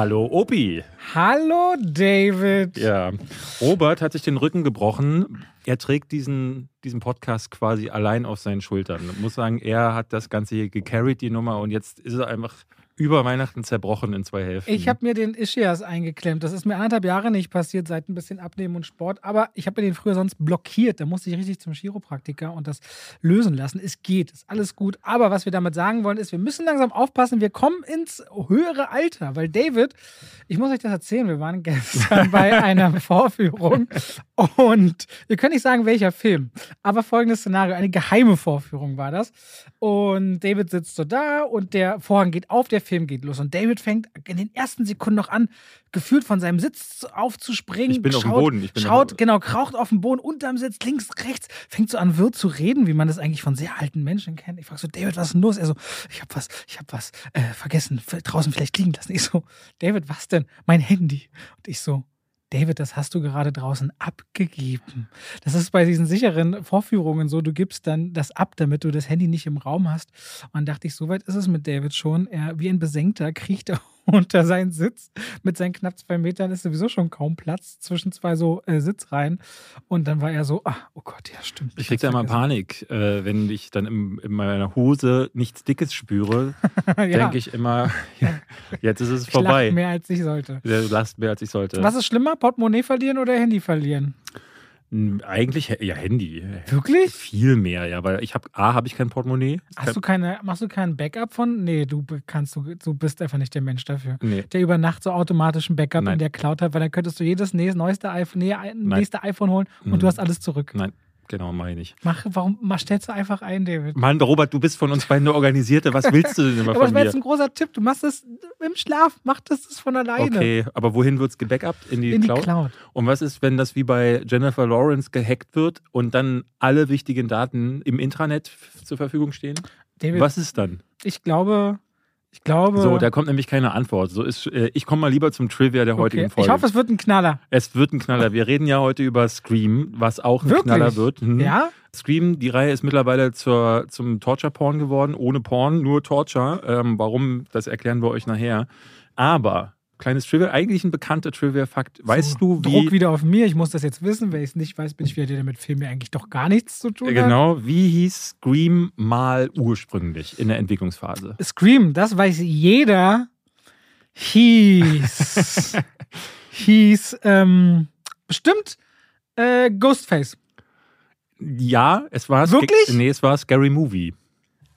Hallo Opi. Hallo David. Ja, Robert hat sich den Rücken gebrochen. Er trägt diesen, diesen Podcast quasi allein auf seinen Schultern. Ich muss sagen, er hat das Ganze hier gecarried, die Nummer, und jetzt ist er einfach über Weihnachten zerbrochen in zwei Hälften. Ich habe mir den Ischias eingeklemmt. Das ist mir anderthalb Jahre nicht passiert, seit ein bisschen Abnehmen und Sport. Aber ich habe mir den früher sonst blockiert. Da musste ich richtig zum Chiropraktiker und das lösen lassen. Es geht, ist alles gut. Aber was wir damit sagen wollen, ist, wir müssen langsam aufpassen. Wir kommen ins höhere Alter, weil David, ich muss euch das erzählen, wir waren gestern bei einer Vorführung und wir können nicht sagen, welcher Film, aber folgendes Szenario: eine geheime Vorführung war das. Und David sitzt so da und der Vorhang geht auf, der Film geht los. Und David fängt in den ersten Sekunden noch an, gefühlt von seinem Sitz aufzuspringen. Ich bin schaut, auf dem Boden. Ich bin schaut, genau, kraucht auf dem Boden, unterm Sitz, links, rechts, fängt so an, wirr zu reden, wie man das eigentlich von sehr alten Menschen kennt. Ich frage so, David, was ist denn los? Er so, ich hab was, ich hab was äh, vergessen, draußen vielleicht liegen lassen. Ich so, David, was denn? Mein Handy. Und ich so, David, das hast du gerade draußen abgegeben. Das ist bei diesen sicheren Vorführungen so, du gibst dann das ab, damit du das Handy nicht im Raum hast. Und dann dachte ich, so weit ist es mit David schon. Er, wie ein Besenkter, kriecht er unter seinen Sitz. Mit seinen knapp zwei Metern ist sowieso schon kaum Platz zwischen zwei so äh, Sitzreihen. Und dann war er so, ah, oh Gott, ja, stimmt. Ich krieg da immer Panik, äh, wenn ich dann im, in meiner Hose nichts Dickes spüre, ja. denke ich immer, jetzt ist es ich vorbei. lach mehr als ich sollte. Du lachst mehr als ich sollte. Was ist schlimmer, Portemonnaie verlieren oder Handy verlieren? Eigentlich ja Handy. Wirklich? Viel mehr, ja, weil ich habe A habe ich kein Portemonnaie. Hast du keine machst du keinen Backup von? Nee, du kannst du du bist einfach nicht der Mensch dafür. Nee. Der über Nacht so automatischen Backup Nein. in der Cloud hat, weil dann könntest du jedes neueste iPhone, nee, nächste iPhone holen und Mhm. du hast alles zurück. Nein, genau, meine ich. Mach, warum mach, stellst du einfach ein, David? Mann, Robert, du bist von uns beiden eine Organisierte. Was willst du denn immer Aber von das wäre mir? jetzt ein großer Tipp. Du machst das im Schlaf, mach das, das von alleine. Okay, aber wohin wird es gebackupt? In die, In die Cloud? Cloud. Und was ist, wenn das wie bei Jennifer Lawrence gehackt wird und dann alle wichtigen Daten im Intranet zur Verfügung stehen? David, Was ist dann? ich glaube, ich glaube. So, da kommt nämlich keine Antwort. So ist, äh, ich komme mal lieber zum Trivia der heutigen okay. Folge. Ich hoffe, es wird ein Knaller. es wird ein Knaller. Wir reden ja heute über Scream, was auch ein Wirklich? Knaller wird. Mhm. Ja? Scream, die Reihe ist mittlerweile zur, zum Torture-Porn geworden, ohne Porn, nur Torture. Ähm, warum, das erklären wir euch nachher. Aber, kleines Trivia, eigentlich ein bekannter Trivia-Fakt. Weißt so, du, wie. Druck wieder auf mir. Ich muss das jetzt wissen. Wenn ich es nicht weiß, bin ich wieder der, der mit Film ja eigentlich doch gar nichts zu tun hat. Genau, wie hieß Scream mal ursprünglich in der Entwicklungsphase? Scream, das weiß jeder, hieß, hieß, ähm, bestimmt äh, Ghostface. Ja, es war Wirklich? Nee, es war Scary Movie.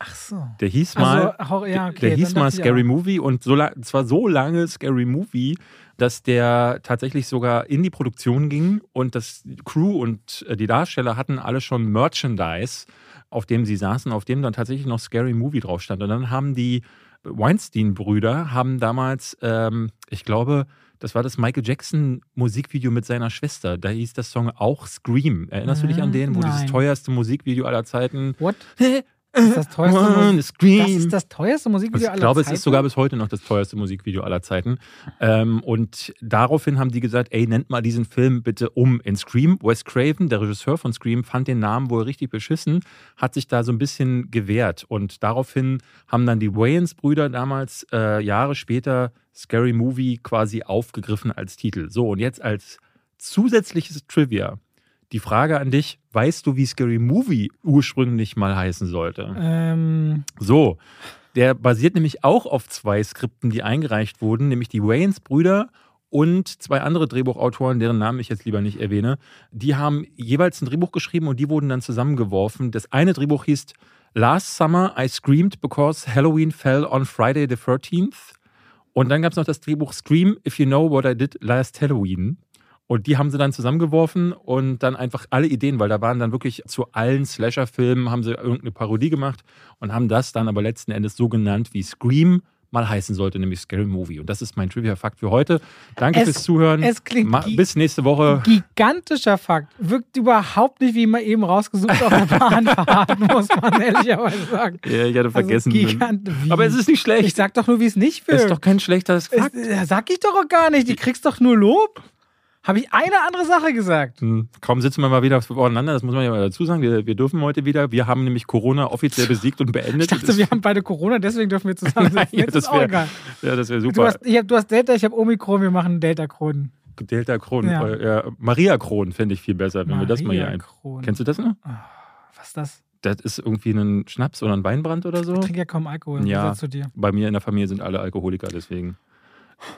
Ach so. Der hieß mal, Also, ja, okay, der hieß mal Scary Movie und so zwar so lange Scary Movie, dass der tatsächlich sogar in die Produktion ging und das Crew und äh, die Darsteller hatten alle schon Merchandise, auf dem sie saßen, auf dem dann tatsächlich noch Scary Movie drauf stand. Und dann haben die Weinstein-Brüder haben damals, ähm, ich glaube, das war das Michael Jackson Musikvideo mit seiner Schwester. Da hieß der Song auch Scream. Erinnerst du dich an den, wo dieses Nein. teuerste Musikvideo aller Zeiten What? Das ist das teuerste, Musik das ist das teuerste Musikvideo Ich aller glaube, es Zeiten? ist sogar bis heute noch das teuerste Musikvideo aller Zeiten. Ähm, und daraufhin haben die gesagt, ey, nennt mal diesen Film bitte um in Scream. Wes Craven, der Regisseur von Scream, fand den Namen wohl richtig beschissen, hat sich da so ein bisschen gewehrt. Und daraufhin haben dann die Wayans-Brüder damals äh, Jahre später Scary Movie quasi aufgegriffen als Titel. So, und jetzt als zusätzliches Trivia. Die Frage an dich, weißt du, wie Scary Movie ursprünglich mal heißen sollte? Ähm, So, der basiert nämlich auch auf zwei Skripten, die eingereicht wurden, nämlich die Wayans-Brüder und zwei andere Drehbuchautoren, deren Namen ich jetzt lieber nicht erwähne. Die haben jeweils ein Drehbuch geschrieben und die wurden dann zusammengeworfen. Das eine Drehbuch hieß Last Summer I Screamed Because Halloween Fell on Friday the 13th. Und dann gab es noch das Drehbuch Scream If You Know What I Did Last Halloween. Und die haben sie dann zusammengeworfen und dann einfach alle Ideen, weil da waren dann wirklich zu allen Slasher-Filmen, haben sie irgendeine Parodie gemacht und haben das dann aber letzten Endes so genannt, wie Scream mal heißen sollte, nämlich Scary Movie. Und das ist mein Trivia-Fakt für heute. Danke Es- fürs Zuhören. es klingt Ma bis nächste Woche. gigantischer Fakt. Wirkt überhaupt nicht, wie man eben rausgesucht auf der Bahnfahrt, muss man ehrlicherweise sagen. Ja, ich hatte vergessen. Also gigant- aber es ist nicht schlecht. Ich sag doch nur, wie es nicht es wirkt. ist doch kein schlechter Fakt. Es, sag ich doch auch gar nicht. Die kriegst doch nur Lob. Habe ich eine andere Sache gesagt? Hm, Kaum sitzen wir mal wieder voreinander, das muss man ja mal dazu sagen. Wir, wir dürfen heute wieder. Wir haben nämlich Corona offiziell besiegt und Ich beendet. dachte, wir haben beide Corona, deswegen dürfen wir zusammen sitzen. Ist das wär- egal. ja, das wäre Du super. hast, ich hab, du hast Delta, ich habe Omikron, wir machen Delta Kronen. Delta Kron. Ja. Äh, ja, Maria Kron fände ich viel besser, wenn wir das mal hier ein. Kronen. Kennst du das noch? Was ist das? Das ist irgendwie ein Schnaps oder ein Weinbrand oder so. Ich trinke ja kaum Alkohol. Ja. Du dir? Bei mir in der Familie sind alle Alkoholiker, deswegen.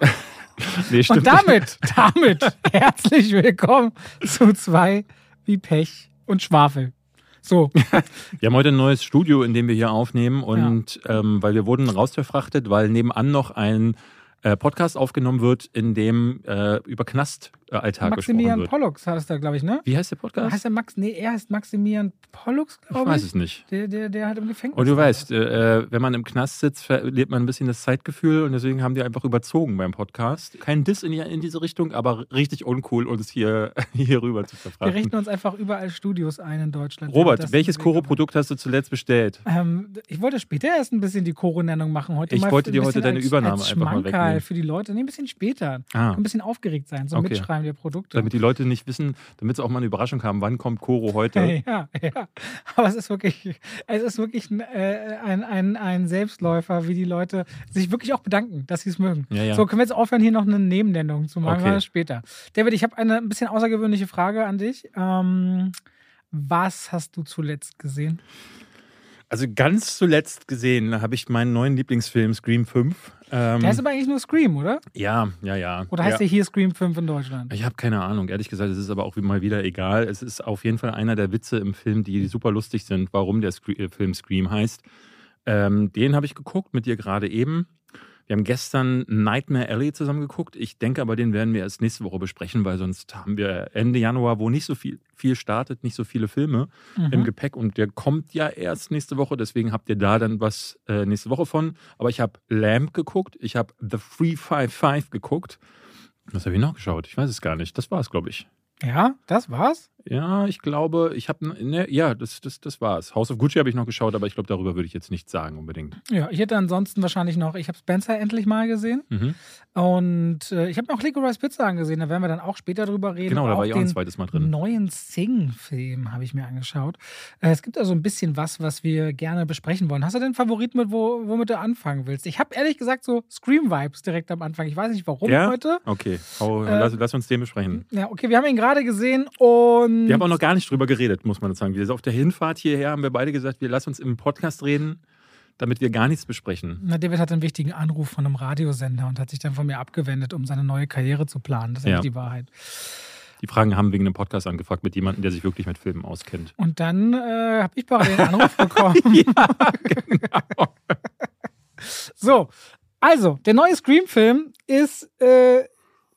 nee, Und damit, damit herzlich willkommen zu zwei wie Pech und Schwafel. So, Wir haben heute ein neues Studio, in dem wir hier aufnehmen und ähm, weil wir wurden rausverfrachtet, weil nebenan noch ein äh, Podcast aufgenommen wird, in dem äh, über Knastalltag gesprochen Maximilian wird. Pollux heißt der, glaube ich, ne? Wie heißt der Podcast? Heißt der Max? Nee, er heißt Maximilian Pollux, ich glaube weiß ich. es nicht. Der, der, der hat im Gefängnis. Und du weißt, äh, wenn man im Knast sitzt, verliert man ein bisschen das Zeitgefühl und deswegen haben die einfach überzogen beim Podcast. Kein Diss in, die, in diese Richtung, aber richtig uncool, uns hier, hier rüber zu Wir verfrachten. richten uns einfach überall Studios ein in Deutschland. Robert, welches Koro-Produkt hast du zuletzt bestellt? Ähm, ich wollte später erst ein bisschen die Koro-Nennung machen. Heute Ich wollte dir heute deine als, Übernahme als einfach mal wegnehmen. für die Leute. Nee, ein bisschen später. Ah, Ein bisschen aufgeregt sein, so Okay. Mitschreiben der Produkte. damit die Leute nicht wissen, damit sie auch mal eine Überraschung haben, wann kommt Koro heute? Ja, ja. Aber es ist wirklich, es ist wirklich ein, äh, ein, ein, ein Selbstläufer, wie die Leute sich wirklich auch bedanken, dass sie es mögen. Ja, ja. So, können wir jetzt aufhören, hier noch eine Nebennennung zu machen, okay. später. David, ich habe eine ein bisschen außergewöhnliche Frage an dich. Ähm, was hast du zuletzt gesehen? Also ganz zuletzt gesehen habe ich meinen neuen Lieblingsfilm Scream 5. Ähm, Der heißt aber eigentlich nur Scream, oder? ja, ja, ja. Oder heißt ja. der hier Scream 5 in Deutschland? Ich habe keine Ahnung. Ehrlich gesagt, es ist aber auch mal wieder egal. Es ist auf jeden Fall einer der Witze im Film, die super lustig sind, warum der Scre äh, Film Scream heißt. Ähm, den habe ich geguckt mit dir gerade eben. Wir haben gestern Nightmare Alley zusammen geguckt. Ich denke aber, den werden wir erst nächste Woche besprechen, weil sonst haben wir Ende Januar, wo nicht so viel, viel startet, nicht so viele Filme im Mhm. Gepäck und der kommt ja erst nächste Woche, deswegen habt ihr da dann was äh, nächste Woche von. Aber ich habe Lamp geguckt, ich habe The 355 geguckt. Was habe ich noch geschaut? Ich weiß es gar nicht. Das war es, glaube ich. Ja, das war's? Ja, ich glaube, ich habe, ne, ja, das, das, das war's. House of Gucci habe ich noch geschaut, aber ich glaube, darüber würde ich jetzt nichts sagen unbedingt. Ja, ich hätte ansonsten wahrscheinlich noch, ich habe Spencer endlich mal gesehen Mhm. und äh, ich habe noch Licorice Pizza angesehen, da werden wir dann auch später drüber reden. Genau, da war ich auch ein zweites Mal drin. neuen Sing-Film habe ich mir angeschaut. Äh, es gibt also ein bisschen was, was wir gerne besprechen wollen. Hast du denn einen Favorit mit, wo, womit du anfangen willst? Ich habe ehrlich gesagt so Scream-Vibes direkt am Anfang. Ich weiß nicht warum Ja? heute. Okay, hau, Äh, lass, lass uns den besprechen. Ja, okay, wir haben ihn gerade gesehen und. Wir haben auch noch gar nicht drüber geredet, muss man sagen. Wir auf der Hinfahrt hierher haben wir beide gesagt, wir lassen uns im Podcast reden, damit wir gar nichts besprechen. Na, David hat einen wichtigen Anruf von einem Radiosender und hat sich dann von mir abgewendet, um seine neue Karriere zu planen. Das ist Ja. die Wahrheit. Die Fragen haben wegen einem Podcast angefragt mit jemandem, der sich wirklich mit Filmen auskennt. Und dann äh, habe ich parallel einen Anruf bekommen. genau. So, also, der neue Scream-Film ist, äh,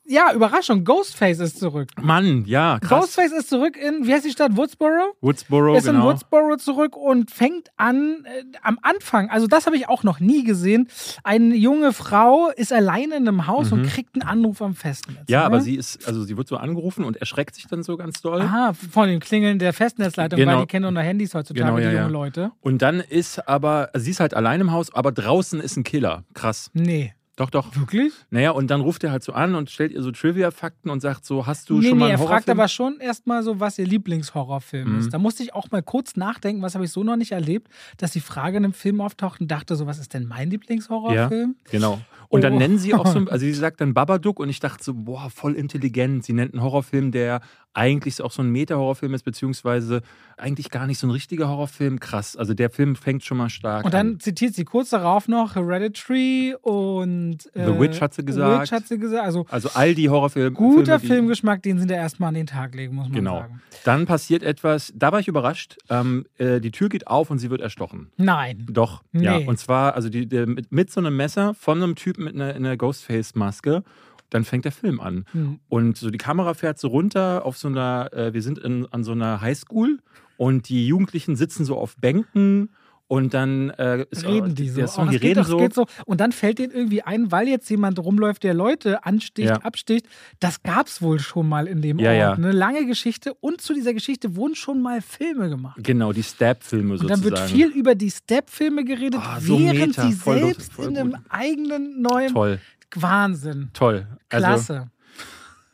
ja, Überraschung, Ghostface ist zurück. Mann, ja, krass. Ghostface ist zurück in, wie heißt die Stadt? Woodsboro? Woodsboro, ist in genau. Woodsboro zurück und fängt an äh, am Anfang, also das habe ich auch noch nie gesehen. Eine junge Frau ist alleine in einem Haus und kriegt einen Anruf am Festnetz. Mhm. ja, ne? aber sie ist, also sie wird so angerufen und erschreckt sich dann so ganz doll. Aha, von den Klingeln der Festnetzleitung, Genau. weil die kennen nur Handys heutzutage, Genau, die ja, jungen ja. Leute. Und dann ist aber, sie ist halt allein im Haus, aber draußen ist ein Killer. Krass. Nee. Doch, doch. Wirklich? Naja, und dann ruft er halt so an und stellt ihr so Trivia-Fakten und sagt so, hast du nee, schon nee, mal er einen fragt Horrorfilm? aber schon erstmal so, was ihr Lieblingshorrorfilm Mhm. ist. Da musste ich auch mal kurz nachdenken, was habe ich so noch nicht erlebt, dass die Frage in einem Film auftaucht und dachte so, was ist denn mein Lieblingshorrorfilm? Genau. Und dann Oh. nennen sie auch so, also sie sagt dann Babadook und ich dachte so, boah, voll intelligent. Sie nennt einen Horrorfilm, der eigentlich auch so ein Meta-Horrorfilm ist, beziehungsweise eigentlich gar nicht so ein richtiger Horrorfilm. Krass. Also der Film fängt schon mal stark Und dann an. zitiert sie kurz darauf noch Hereditary und äh, The Witch hat sie gesagt. Witch hat sie gesagt. Also Also all die Horrorfilme. guter Filme, die- Filmgeschmack, den sie da erstmal an den Tag legen, muss man Genau. sagen. Dann passiert etwas, da war ich überrascht. Ähm, äh, die Tür geht auf und sie wird erstochen. Nein. Doch, ja. Nee. Und zwar, also die, der, mit, mit so einem Messer von einem Typen mit einer, einer Ghostface-Maske. Dann fängt der Film an. Hm. Und so die Kamera fährt so runter auf so einer, äh, wir sind in, an so einer Highschool und die Jugendlichen sitzen so auf Bänken und dann äh, Reden die so. Der Song, Oh, die reden doch, so. So. Und dann fällt denen irgendwie ein, weil jetzt jemand rumläuft, der Leute ansticht, Ja. absticht. Das gab es wohl schon mal in dem Ja, Ort. ja. Eine lange Geschichte. Und zu dieser Geschichte wurden schon mal Filme gemacht. Genau, die Stab-Filme Und sozusagen. dann wird viel über die Step-Filme geredet, Ah, so während meta, sie voll selbst voll in einem eigenen neuen Toll, Wahnsinn. toll. Also, Klasse.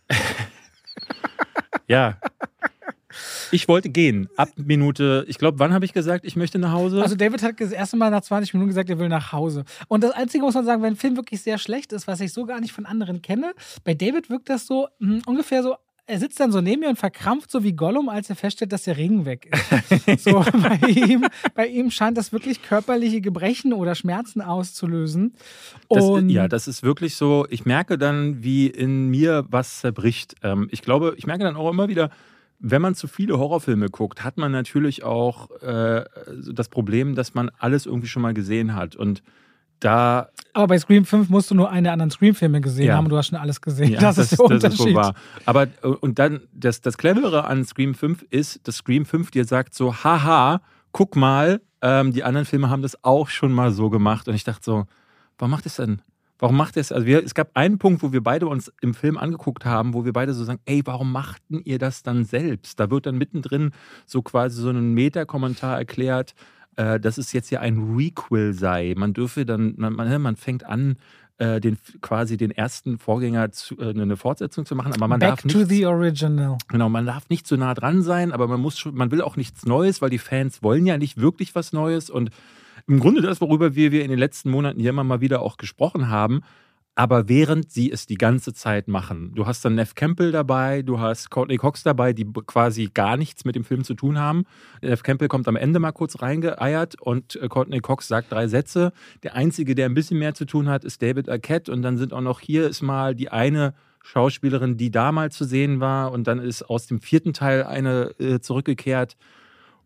Ja. Ich wollte gehen. Ab Minute, ich glaube, wann habe ich gesagt, ich möchte nach Hause? Also David hat das erste Mal nach 20 Minuten gesagt, er will nach Hause. Und das Einzige muss man sagen, wenn ein Film wirklich sehr schlecht ist, was ich so gar nicht von anderen kenne, bei David wirkt das so mh, ungefähr so. Er sitzt dann so neben mir und verkrampft so wie Gollum, als er feststellt, dass der Regen weg ist. so, bei, ihm, bei ihm scheint das wirklich körperliche Gebrechen oder Schmerzen auszulösen. Das, Und ja, das ist wirklich so. Ich merke dann, wie in mir was zerbricht. Ähm, ich glaube, ich merke dann auch immer wieder, wenn man zu viele Horrorfilme guckt, hat man natürlich auch äh, das Problem, dass man alles irgendwie schon mal gesehen hat. Und da aber bei Scream 5 musst du nur eine der anderen Scream-Filme gesehen Ja. haben und du hast schon alles gesehen. Ja, das, ist der das Unterschied. wohl wahr. Aber äh, und dann, das, das Clevere an Scream 5 ist, dass Scream 5 dir sagt so, haha, guck mal, ähm, die anderen Filme haben das auch schon mal so gemacht. Und ich dachte so, warum macht das denn? Warum macht das? Also wir, es gab einen Punkt, wo wir beide uns im Film angeguckt haben, wo wir beide so sagen, ey, warum machten ihr das dann selbst? Da wird dann mittendrin so quasi so ein Meta-Kommentar erklärt, äh, dass es jetzt ja ein Requel sei. Man dürfe dann, man, man, man fängt an, äh, den, quasi den ersten Vorgänger zu, äh, eine Fortsetzung zu machen, aber man Back darf to nicht. the original. Genau, man darf nicht zu nah dran sein, aber man muss man will auch nichts Neues, weil die Fans wollen ja nicht wirklich was Neues. Und im Grunde das, worüber wir, wir in den letzten Monaten hier immer mal wieder auch gesprochen haben, aber während sie es die ganze Zeit machen. Du hast dann Neff Campbell dabei, du hast Courtney Cox dabei, die quasi gar nichts mit dem Film zu tun haben. Neff Campbell kommt am Ende mal kurz reingeeiert und äh, Courtney Cox sagt drei Sätze. Der Einzige, der ein bisschen mehr zu tun hat, ist David Arquette und dann sind auch noch hier ist mal die eine Schauspielerin, die da mal zu sehen war und dann ist aus dem vierten Teil eine äh, zurückgekehrt.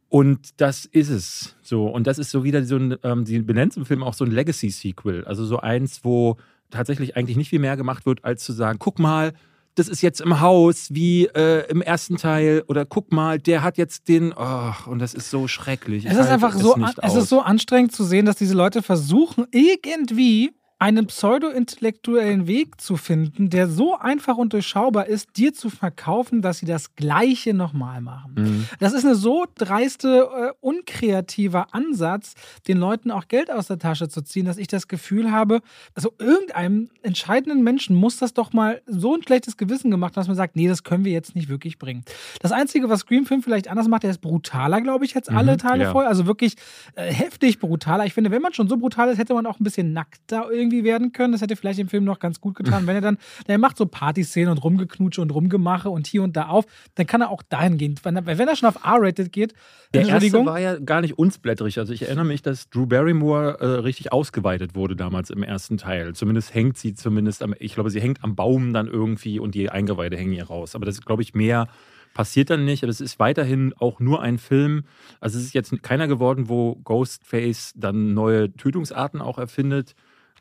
Und das ist es. So. Und das ist so wieder so ein, ähm, sie benennt es im Film auch so ein Legacy-Sequel. Also so eins, wo tatsächlich eigentlich nicht viel mehr gemacht wird, als zu sagen, guck mal, das ist jetzt im Haus wie äh, im ersten Teil oder guck mal, der hat jetzt den, oh, und das ist so schrecklich. Ich Es ist einfach so, es ist so anstrengend zu sehen, dass diese Leute versuchen, irgendwie einen pseudo-intellektuellen Weg zu finden, der so einfach und durchschaubar ist, dir zu verkaufen, dass sie das Gleiche nochmal machen. Mhm. Das ist eine so dreiste, äh, unkreativer Ansatz, den Leuten auch Geld aus der Tasche zu ziehen, dass ich das Gefühl habe, also irgendeinem entscheidenden Menschen muss das doch mal so ein schlechtes Gewissen gemacht haben, dass man sagt, nee, das können wir jetzt nicht wirklich bringen. Das Einzige, was Scream 5 vielleicht anders macht, der ist brutaler, glaube ich, als alle Mhm, Teile ja. vorher. Also wirklich äh, heftig brutaler. Ich finde, wenn man schon so brutal ist, hätte man auch ein bisschen nackter irgendwie werden können. Das hätte vielleicht dem Film noch ganz gut getan. Wenn er dann, der macht so Partyszenen und Rumgeknutsche und Rumgemache und hier und da auf, dann kann er auch dahin gehen. Wenn er, wenn er schon auf R-Rated geht, Der erste Entschuldigung. war ja gar nicht unsblättrig. Also ich erinnere mich, dass Drew Barrymore äh, richtig ausgeweitet wurde damals im ersten Teil. Zumindest hängt sie zumindest am, ich glaube, sie hängt am Baum dann irgendwie und die Eingeweide hängen ihr raus. Aber das ist, glaube ich, mehr passiert dann nicht. Aber es ist weiterhin auch nur ein Film. Also es ist jetzt keiner geworden, wo Ghostface dann neue Tötungsarten auch erfindet,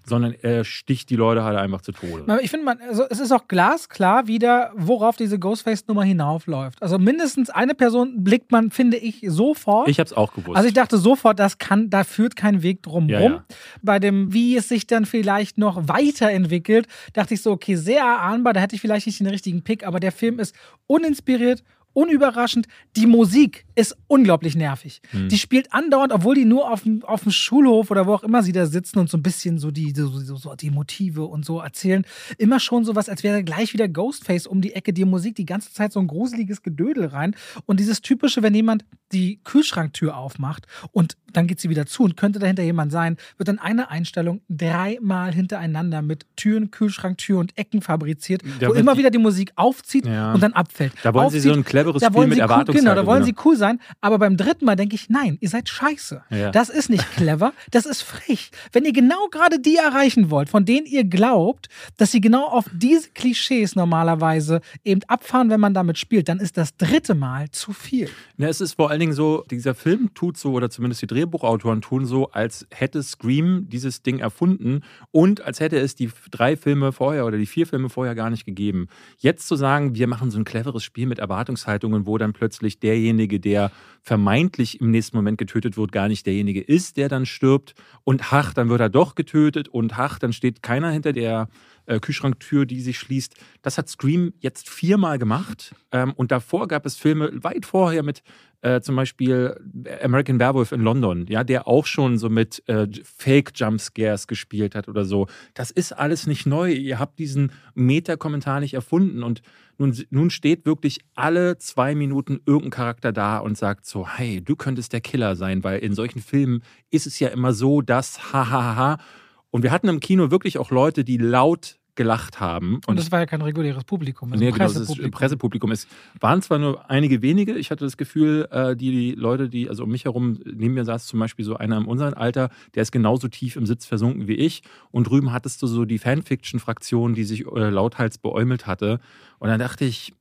sondern er sticht die Leute halt einfach zu Tode. Ich finde, man, also es ist auch glasklar wieder, worauf diese Ghostface-Nummer hinaufläuft. Also mindestens eine Person blickt man, finde ich, sofort. Ich habe es auch gewusst. also ich dachte sofort, das kann, da führt kein Weg drum Ja, rum. ja. Bei dem, wie es sich dann vielleicht noch weiterentwickelt, dachte ich so, okay, sehr erahnbar, da hätte ich vielleicht nicht den richtigen Pick, aber der Film ist uninspiriert, unüberraschend. Die Musik ist unglaublich nervig. Hm. Die spielt andauernd, obwohl die nur auf dem, auf dem Schulhof oder wo auch immer sie da sitzen und so ein bisschen so die, so, so, so die Motive und so erzählen. Immer schon sowas, als wäre gleich wieder Ghostface um die Ecke, die Musik die ganze Zeit so ein gruseliges Gedödel rein. Und dieses typische, wenn jemand die Kühlschranktür aufmacht und dann geht sie wieder zu und könnte dahinter jemand sein, wird dann eine Einstellung dreimal hintereinander mit Türen, Kühlschranktür und Ecken fabriziert, Da wo immer wieder die Musik aufzieht Ja. und dann abfällt. Da wollen sie so Aufzieht, ein cleveres da Spiel wollen mit cool, Erwartungshaltung. Genau, da wollen ne? sie cool sein, aber beim dritten Mal denke ich, nein, ihr seid scheiße. Ja. Das ist nicht clever, das ist frech. Wenn ihr genau gerade die erreichen wollt, von denen ihr glaubt, dass sie genau auf diese Klischees normalerweise eben abfahren, wenn man damit spielt, dann ist das dritte Mal zu viel. Ja, es ist vor allen Dingen so, dieser Film tut so, oder zumindest die Drehbuchautoren tun so, als hätte Scream dieses Ding erfunden und als hätte es die drei Filme vorher oder die vier Filme vorher gar nicht gegeben. Jetzt zu sagen, wir machen so ein cleveres Spiel mit Erwartungshaltungen, wo dann plötzlich derjenige, der vermeintlich im nächsten Moment getötet wird, gar nicht derjenige ist, der dann stirbt. Und ach, dann wird er doch getötet und ach, dann steht keiner hinter der äh, Kühlschranktür, die sich schließt. Das hat Scream jetzt viermal gemacht. Ähm, und davor gab es Filme weit vorher mit äh, zum Beispiel American Werewolf in London, ja, der auch schon so mit äh, Fake-Jumpscares gespielt hat oder so. Das ist alles nicht neu. Ihr habt diesen Meta-Kommentar nicht erfunden und nun, nun steht wirklich alle zwei Minuten irgendein Charakter da und sagt so, hey, du könntest der Killer sein, weil in solchen Filmen ist es ja immer so, dass hahaha. Und wir hatten im Kino wirklich auch Leute, die laut gelacht haben. Und, und das war ja kein reguläres Publikum. Also nee, genau, das ist Pressepublikum. Es waren zwar nur einige wenige, ich hatte das Gefühl, äh, die Leute, die, also um mich herum, neben mir saß zum Beispiel so einer in unserem Alter, der ist genauso tief im Sitz versunken wie ich. Und drüben hattest du so die Fanfiction-Fraktion, die sich äh, lauthals beäumelt hatte. Und dann dachte ich,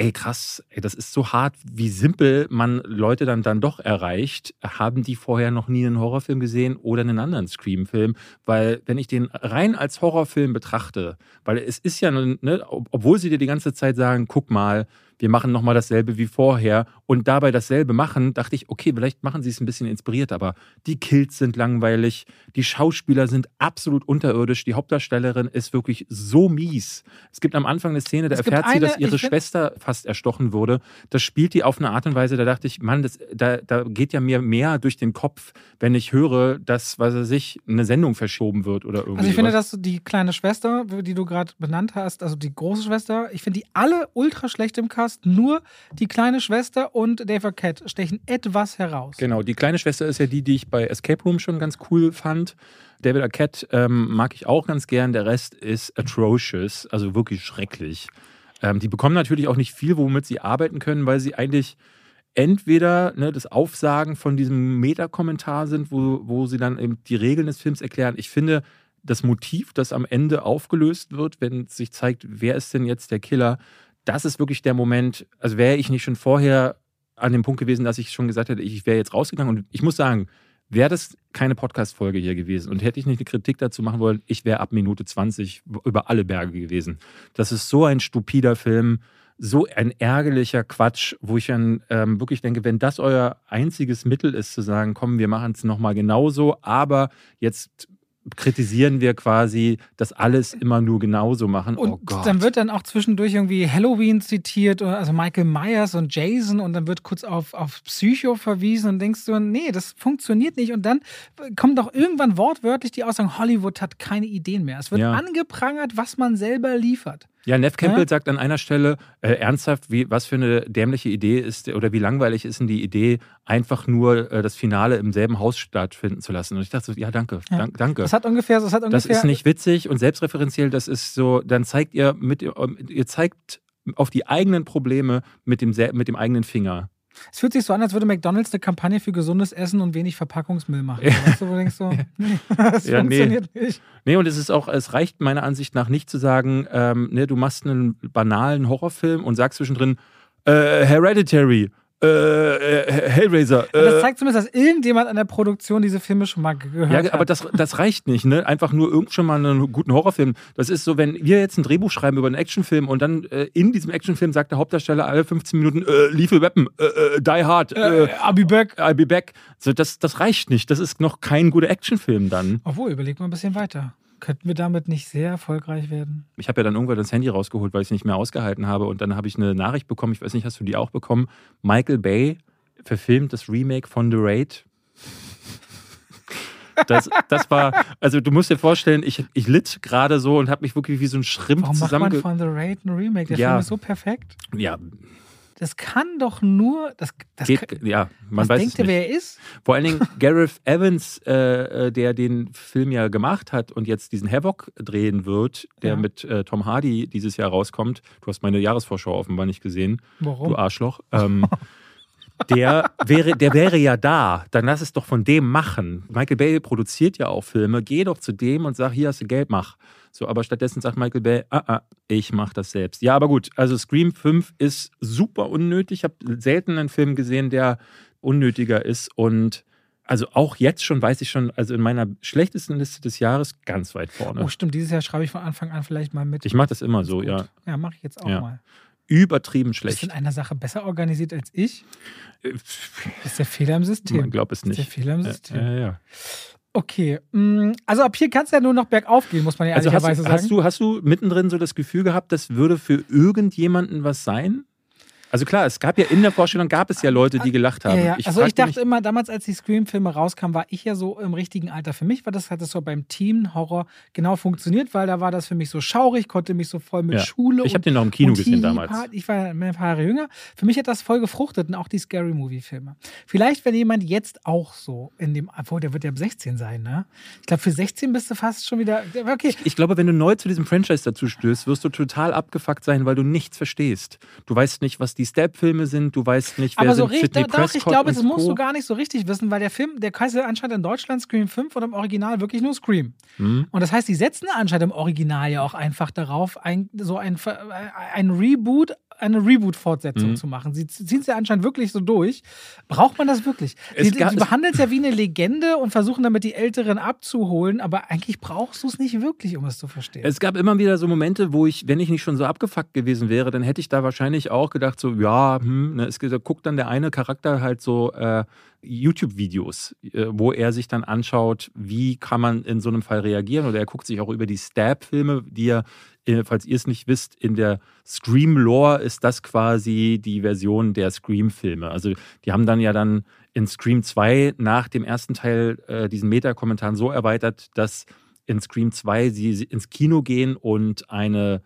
ey krass, ey, das ist so hart, wie simpel man Leute dann, dann doch erreicht. Haben die vorher noch nie einen Horrorfilm gesehen oder einen anderen Scream-Film? Weil wenn ich den rein als Horrorfilm betrachte, weil es ist ja, ne, obwohl sie dir die ganze Zeit sagen, guck mal, wir machen nochmal dasselbe wie vorher und dabei dasselbe machen, dachte ich, okay, vielleicht machen sie es ein bisschen inspiriert, aber die Kills sind langweilig, die Schauspieler sind absolut unterirdisch, die Hauptdarstellerin ist wirklich so mies. Es gibt am Anfang eine Szene, da es erfährt sie, dass ihre Schwester fast erstochen wurde. Das spielt die auf eine Art und Weise, da dachte ich, Mann, das, da, da geht ja mir mehr durch den Kopf, wenn ich höre, dass, was weiß ich, eine Sendung verschoben wird oder irgendwie. Also ich finde, dass die kleine Schwester, die du gerade benannt hast, also die große Schwester, ich finde die alle ultra schlecht im Cast hast. Nur die kleine Schwester und Dave Arquette stechen etwas heraus. Genau, die kleine Schwester ist ja die, die ich bei Escape Room schon ganz cool fand. David Arquette ähm, mag ich auch ganz gern. Der Rest ist atrocious, also wirklich schrecklich. Ähm, die bekommen natürlich auch nicht viel, womit sie arbeiten können, weil sie eigentlich entweder ne, das Aufsagen von diesem Meta-Kommentar sind, wo, wo sie dann eben die Regeln des Films erklären. Ich finde, das Motiv, das am Ende aufgelöst wird, wenn sich zeigt, wer ist denn jetzt der Killer, das ist wirklich der Moment, also wäre ich nicht schon vorher an dem Punkt gewesen, dass ich schon gesagt hätte, ich wäre jetzt rausgegangen. Und ich muss sagen, wäre das keine Podcast-Folge hier gewesen und hätte ich nicht eine Kritik dazu machen wollen, ich wäre ab Minute 20 über alle Berge gewesen. Das ist so ein stupider Film, so ein ärgerlicher Quatsch, wo ich dann ähm, wirklich denke, wenn das euer einziges Mittel ist, zu sagen, komm, wir machen es nochmal genauso, aber jetzt kritisieren wir quasi, dass alles immer nur genauso machen. Und oh Gott. dann wird dann auch zwischendurch irgendwie Halloween zitiert, also Michael Myers und Jason und dann wird kurz auf, auf Psycho verwiesen und denkst du, nee, das funktioniert nicht. Und dann kommt doch irgendwann wortwörtlich die Aussage, Hollywood hat keine Ideen mehr. Es wird ja. angeprangert, was man selber liefert. Ja, Neff Campbell ja? sagt an einer Stelle äh, ernsthaft, wie, was für eine dämliche Idee ist oder wie langweilig ist denn die Idee, einfach nur äh, das Finale im selben Haus stattfinden zu lassen. Und ich dachte so, ja, danke, ja. Dank, danke. Das hat ungefähr, das hat ungefähr. Das ist nicht witzig und selbstreferenziell. Das ist so, dann zeigt ihr mit, ihr zeigt auf die eigenen Probleme mit dem, mit dem eigenen Finger. Es fühlt sich so an, als würde McDonalds eine Kampagne für gesundes Essen und wenig Verpackungsmüll machen. Ja. Weißt du, wo du denkst so, nee, das ja, funktioniert nee. nicht. Nee, und es ist auch, es reicht meiner Ansicht nach nicht zu sagen, ähm, ne, du machst einen banalen Horrorfilm und sagst zwischendrin, äh, Hereditary, äh, äh, Hellraiser. Äh, das zeigt zumindest, dass irgendjemand an der Produktion diese Filme schon mal gehört hat. Ja, aber das, das reicht nicht, ne? Einfach nur irgend schon mal einen guten Horrorfilm. Das ist so, wenn wir jetzt ein Drehbuch schreiben über einen Actionfilm und dann äh, in diesem Actionfilm sagt der Hauptdarsteller alle 15 Minuten äh, Lethal Weapon, äh, äh, Die Hard, äh, I'll be back. I'll be back. So, das, das reicht nicht. Das ist noch kein guter Actionfilm dann. Obwohl, überleg mal ein bisschen weiter. Könnten wir damit nicht sehr erfolgreich werden? Ich habe ja dann irgendwann das Handy rausgeholt, weil ich es nicht mehr ausgehalten habe. Und dann habe ich eine Nachricht bekommen, ich weiß nicht, hast du die auch bekommen? Michael Bay verfilmt das Remake von The Raid. Das, das war, also du musst dir vorstellen, ich, ich litt gerade so und habe mich wirklich wie so ein Schrimp Warum zusammen. Macht man von The Raid ein Remake? Der ja. Film ist so perfekt. Ja, das kann doch nur. Das, das Geht, kann, ja, man weiß denkt es nicht. wer er ist? Vor allen Dingen Gareth Evans, äh, äh, der den Film ja gemacht hat und jetzt diesen Havoc drehen wird, der ja. mit äh, Tom Hardy dieses Jahr rauskommt. Du hast meine Jahresvorschau offenbar nicht gesehen. Warum? Du Arschloch. Ähm, der wäre, der wäre ja da. Dann lass es doch von dem machen. Michael Bay produziert ja auch Filme. Geh doch zu dem und sag, hier hast du Geld, mach. So, aber stattdessen sagt Michael Bay, ah, ah, ich mach das selbst. Ja, aber gut, also Scream 5 ist super unnötig. Ich habe selten einen Film gesehen, der unnötiger ist und also auch jetzt schon weiß ich schon, also in meiner schlechtesten Liste des Jahres ganz weit vorne. Oh, stimmt, dieses Jahr schreibe ich von Anfang an vielleicht mal mit. Ich mache das immer so, ja. Ja, mache ich jetzt auch ja. mal übertrieben schlecht. Bist du in einer Sache besser organisiert als ich? Das ist der Fehler im System. Man glaubt es nicht. Das ist der Fehler im System. Ja, ja, ja. Okay, mm, also ab hier kannst du ja nur noch bergauf gehen, muss man ja Also hast, ehrlicherweise du- sagen. hast, du, hast du mittendrin so das Gefühl gehabt, das würde für irgendjemanden was sein? Also klar, es gab ja in der Vorstellung gab es ja Leute, die gelacht haben. Ja, ja. also ich dachte immer, damals, als die Scream-Filme rauskamen, war ich ja so im richtigen Alter. Für mich war das, hat das so beim Teen-Horror genau funktioniert, weil da war das für mich so schaurig, konnte mich so voll mit Ja. Schule Ich habe den noch im Kino gesehen damals. Ich war ein paar Jahre jünger. Für mich hat das voll gefruchtet und auch die Scary Movie-Filme. Vielleicht, wenn jemand jetzt auch so in dem, obwohl der wird ja ab 16 sein, ne? Ich glaube, für 16 bist du fast schon wieder. Okay. Ich glaube, wenn du neu zu diesem Franchise dazu stößt, wirst du total abgefuckt sein, weil du nichts verstehst. Du weißt nicht, was die Stab-Filme sind, du weißt nicht, wer Aber so sind richtig, doch, ich glaube, das musst Co. du gar nicht so richtig wissen, weil der Film, der heißt ja anscheinend in Deutschland Scream 5 und im Original wirklich nur Scream. Hm? Und das heißt, die setzen anscheinend im Original ja auch einfach darauf, ein, so ein, Ver- ein Reboot, eine Reboot-Fortsetzung Mhm. zu machen. Sie ziehen es ja anscheinend wirklich so durch. Braucht man das wirklich? Es Sie, sie behandeln es ja wie eine Legende und versuchen damit die Älteren abzuholen, aber eigentlich brauchst du es nicht wirklich, um es zu verstehen. Es gab immer wieder so Momente, wo ich, wenn ich nicht schon so abgefuckt gewesen wäre, dann hätte ich da wahrscheinlich auch gedacht, so, ja, hm, ne, es guckt dann der eine Charakter halt so äh, YouTube-Videos, äh, wo er sich dann anschaut, wie kann man in so einem Fall reagieren. Oder er guckt sich auch über die Stab-Filme, die äh, falls ihr es nicht wisst, in der Scream-Lore ist das quasi die Version der Scream-Filme. Also die haben dann ja dann in Scream 2 nach dem ersten Teil äh, diesen Meta-Kommentar so erweitert, dass in Scream 2 sie ins Kino gehen und eine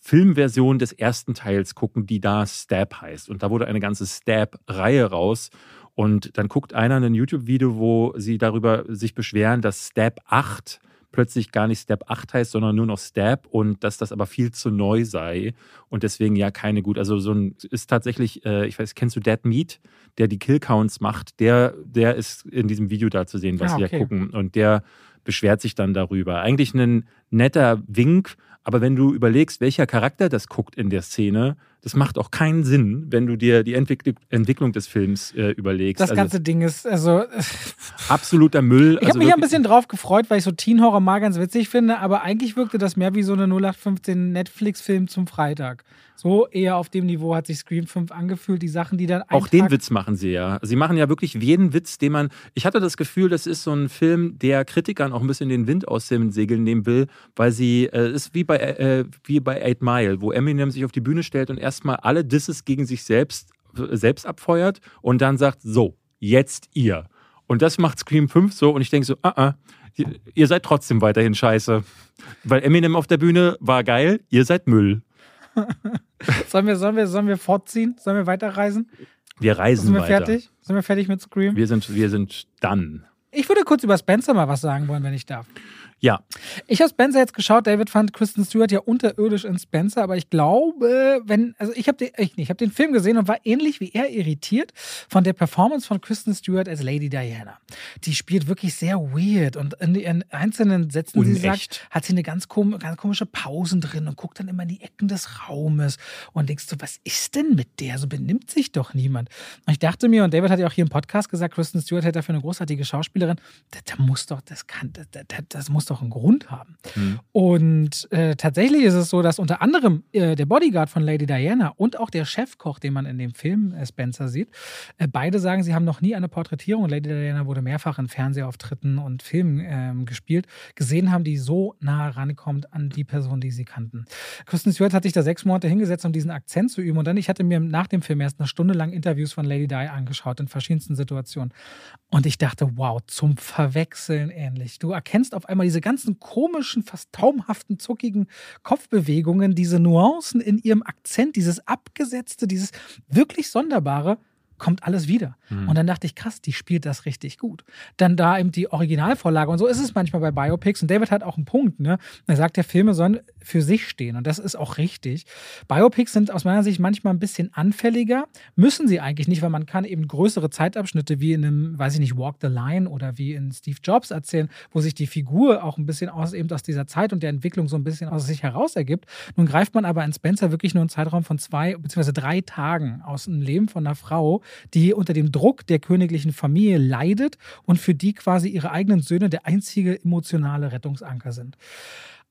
Filmversion des ersten Teils gucken, die da Stab heißt. Und da wurde eine ganze Stab-Reihe raus. Und dann guckt einer ein YouTube-Video, wo sie darüber sich beschweren, dass Stab 8 plötzlich gar nicht Stab 8 heißt, sondern nur noch Stab und dass das aber viel zu neu sei und deswegen ja keine gut. Also so ein ist tatsächlich, äh, ich weiß, kennst du Dead Meat, der die Kill-Counts macht, der, der ist in diesem Video da zu sehen, was Ah, okay. gucken. Und der beschwert sich dann darüber. Eigentlich ein netter Wink, aber wenn du überlegst, welcher Charakter das guckt in der Szene, das macht auch keinen Sinn, wenn du dir die Entwickl Entwicklung des Films äh, überlegst. das also ganze Ding ist, also absoluter Müll. Ich also habe mich ja ein bisschen drauf gefreut, weil ich so Teen-Horror mal ganz witzig finde, aber eigentlich wirkte das mehr wie so eine 0815 Netflix-Film zum Freitag. So eher auf dem Niveau hat sich Scream 5 angefühlt, die Sachen, die dann Auch den Witz machen sie ja. Sie machen ja wirklich jeden Witz, den man. Ich hatte das Gefühl, das ist so ein Film, der Kritikern auch ein bisschen den Wind aus den Segeln nehmen will, weil sie äh, ist wie bei äh, wie bei Eight Mile, wo Eminem sich auf die Bühne stellt und erstmal alle Disses gegen sich selbst äh, selbst abfeuert und dann sagt so jetzt ihr. Und das macht Scream 5 so und ich denke so, ah, ah, ihr seid trotzdem weiterhin scheiße. Weil Eminem auf der Bühne war geil, ihr seid Müll. Sollen wir, sollen, wir, sollen wir fortziehen? Sollen wir weiterreisen? Wir reisen Sind wir weiter. fertig? Sind wir fertig mit Scream? Wir sind, wir sind dann. Ich würde kurz über Spencer mal was sagen wollen, wenn ich darf. Ja, Ich habe Spencer jetzt geschaut. David fand Kristen Stewart ja unterirdisch in Spencer, aber ich glaube, wenn, also ich habe den, ich, ich hab den Film gesehen und war ähnlich wie er irritiert von der Performance von Kristen Stewart als Lady Diana. Die spielt wirklich sehr weird und in ihren einzelnen Sätzen, die sie Unecht. sagt, hat sie eine ganz, kom ganz komische Pausen drin und guckt dann immer in die Ecken des Raumes und denkst so, was ist denn mit der? So benimmt sich doch niemand. Und ich dachte mir, und David hat ja auch hier im Podcast gesagt, Kristen Stewart hätte dafür eine großartige Schauspielerin. Da, muss doch, das kann, da, da, das muss doch einen Grund haben. Mhm. Und äh, tatsächlich ist es so, dass unter anderem äh, der Bodyguard von Lady Diana und auch der Chefkoch, den man in dem Film äh, Spencer sieht, äh, beide sagen, sie haben noch nie eine Porträtierung. Lady Diana wurde mehrfach in Fernsehauftritten und Filmen ähm, gespielt, gesehen haben, die so nah rankommt an die Person, die sie kannten. Kristen Stewart hat sich da sechs Monate hingesetzt, um diesen Akzent zu üben. Und dann, ich hatte mir nach dem Film erst eine Stunde lang Interviews von Lady Di angeschaut in verschiedensten Situationen. Und ich dachte, wow, zum Verwechseln ähnlich. Du erkennst auf einmal diese ganzen komischen, fast taumhaften, zuckigen Kopfbewegungen, diese Nuancen in ihrem Akzent, dieses Abgesetzte, dieses wirklich Sonderbare, kommt alles wieder. Mhm. Und dann dachte ich, krass, die spielt das richtig gut. Dann da eben die Originalvorlage und so ist es manchmal bei Biopics. Und David hat auch einen Punkt, ne? Er sagt, der Filme sollen für sich stehen und das ist auch richtig. Biopics sind aus meiner Sicht manchmal ein bisschen anfälliger, müssen sie eigentlich nicht, weil man kann eben größere Zeitabschnitte wie in einem, weiß ich nicht, Walk the Line oder wie in Steve Jobs erzählen, wo sich die Figur auch ein bisschen aus eben aus dieser Zeit und der Entwicklung so ein bisschen aus sich heraus ergibt. Nun greift man aber in Spencer wirklich nur einen Zeitraum von zwei bzw. drei Tagen aus dem Leben von einer Frau, die unter dem Druck der königlichen Familie leidet und für die quasi ihre eigenen Söhne der einzige emotionale Rettungsanker sind.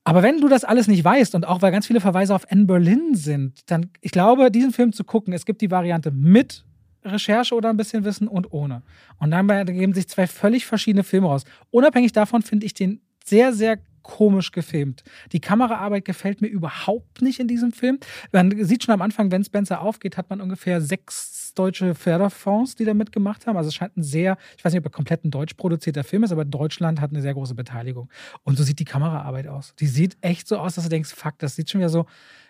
Aber wenn du das alles nicht weißt und auch weil ganz viele Verweise auf Anne Berlin sind, dann, ich glaube, diesen Film zu gucken, es gibt die Variante mit Recherche oder ein bisschen Wissen und ohne. Und dann ergeben sich zwei völlig verschiedene Filme raus. Unabhängig davon finde ich den sehr, sehr komisch gefilmt. Die Kameraarbeit gefällt mir überhaupt nicht in diesem Film. Man sieht schon am Anfang, wenn Spencer aufgeht, hat man ungefähr sechs deutsche Förderfonds, die da mitgemacht haben. Also es scheint ein sehr, ich weiß nicht, ob er komplett ein deutsch produzierter Film ist, aber Deutschland hat eine sehr große Beteiligung. Und so sieht die Kameraarbeit aus. Die sieht echt so aus, dass du denkst, fuck, das sieht schon wieder so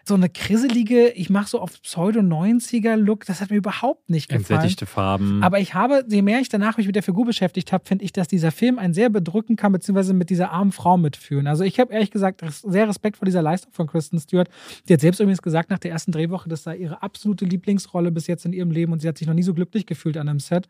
so eine krisselige, ich mache so auf Pseudo-90er-Look, das hat mir überhaupt nicht gefallen. Entsättigte Farben. Aber ich habe, je mehr ich danach mich mit der Figur beschäftigt habe, finde ich, dass dieser Film einen sehr bedrücken kann, beziehungsweise mit dieser armen Frau mitführen. Also ich habe ehrlich gesagt sehr Respekt vor dieser Leistung von Kristen Stewart. Die hat selbst übrigens gesagt nach der ersten Drehwoche, das sei ihre absolute Lieblingsrolle bis jetzt in ihrem Leben und sie hat sich noch nie so glücklich gefühlt an einem Set.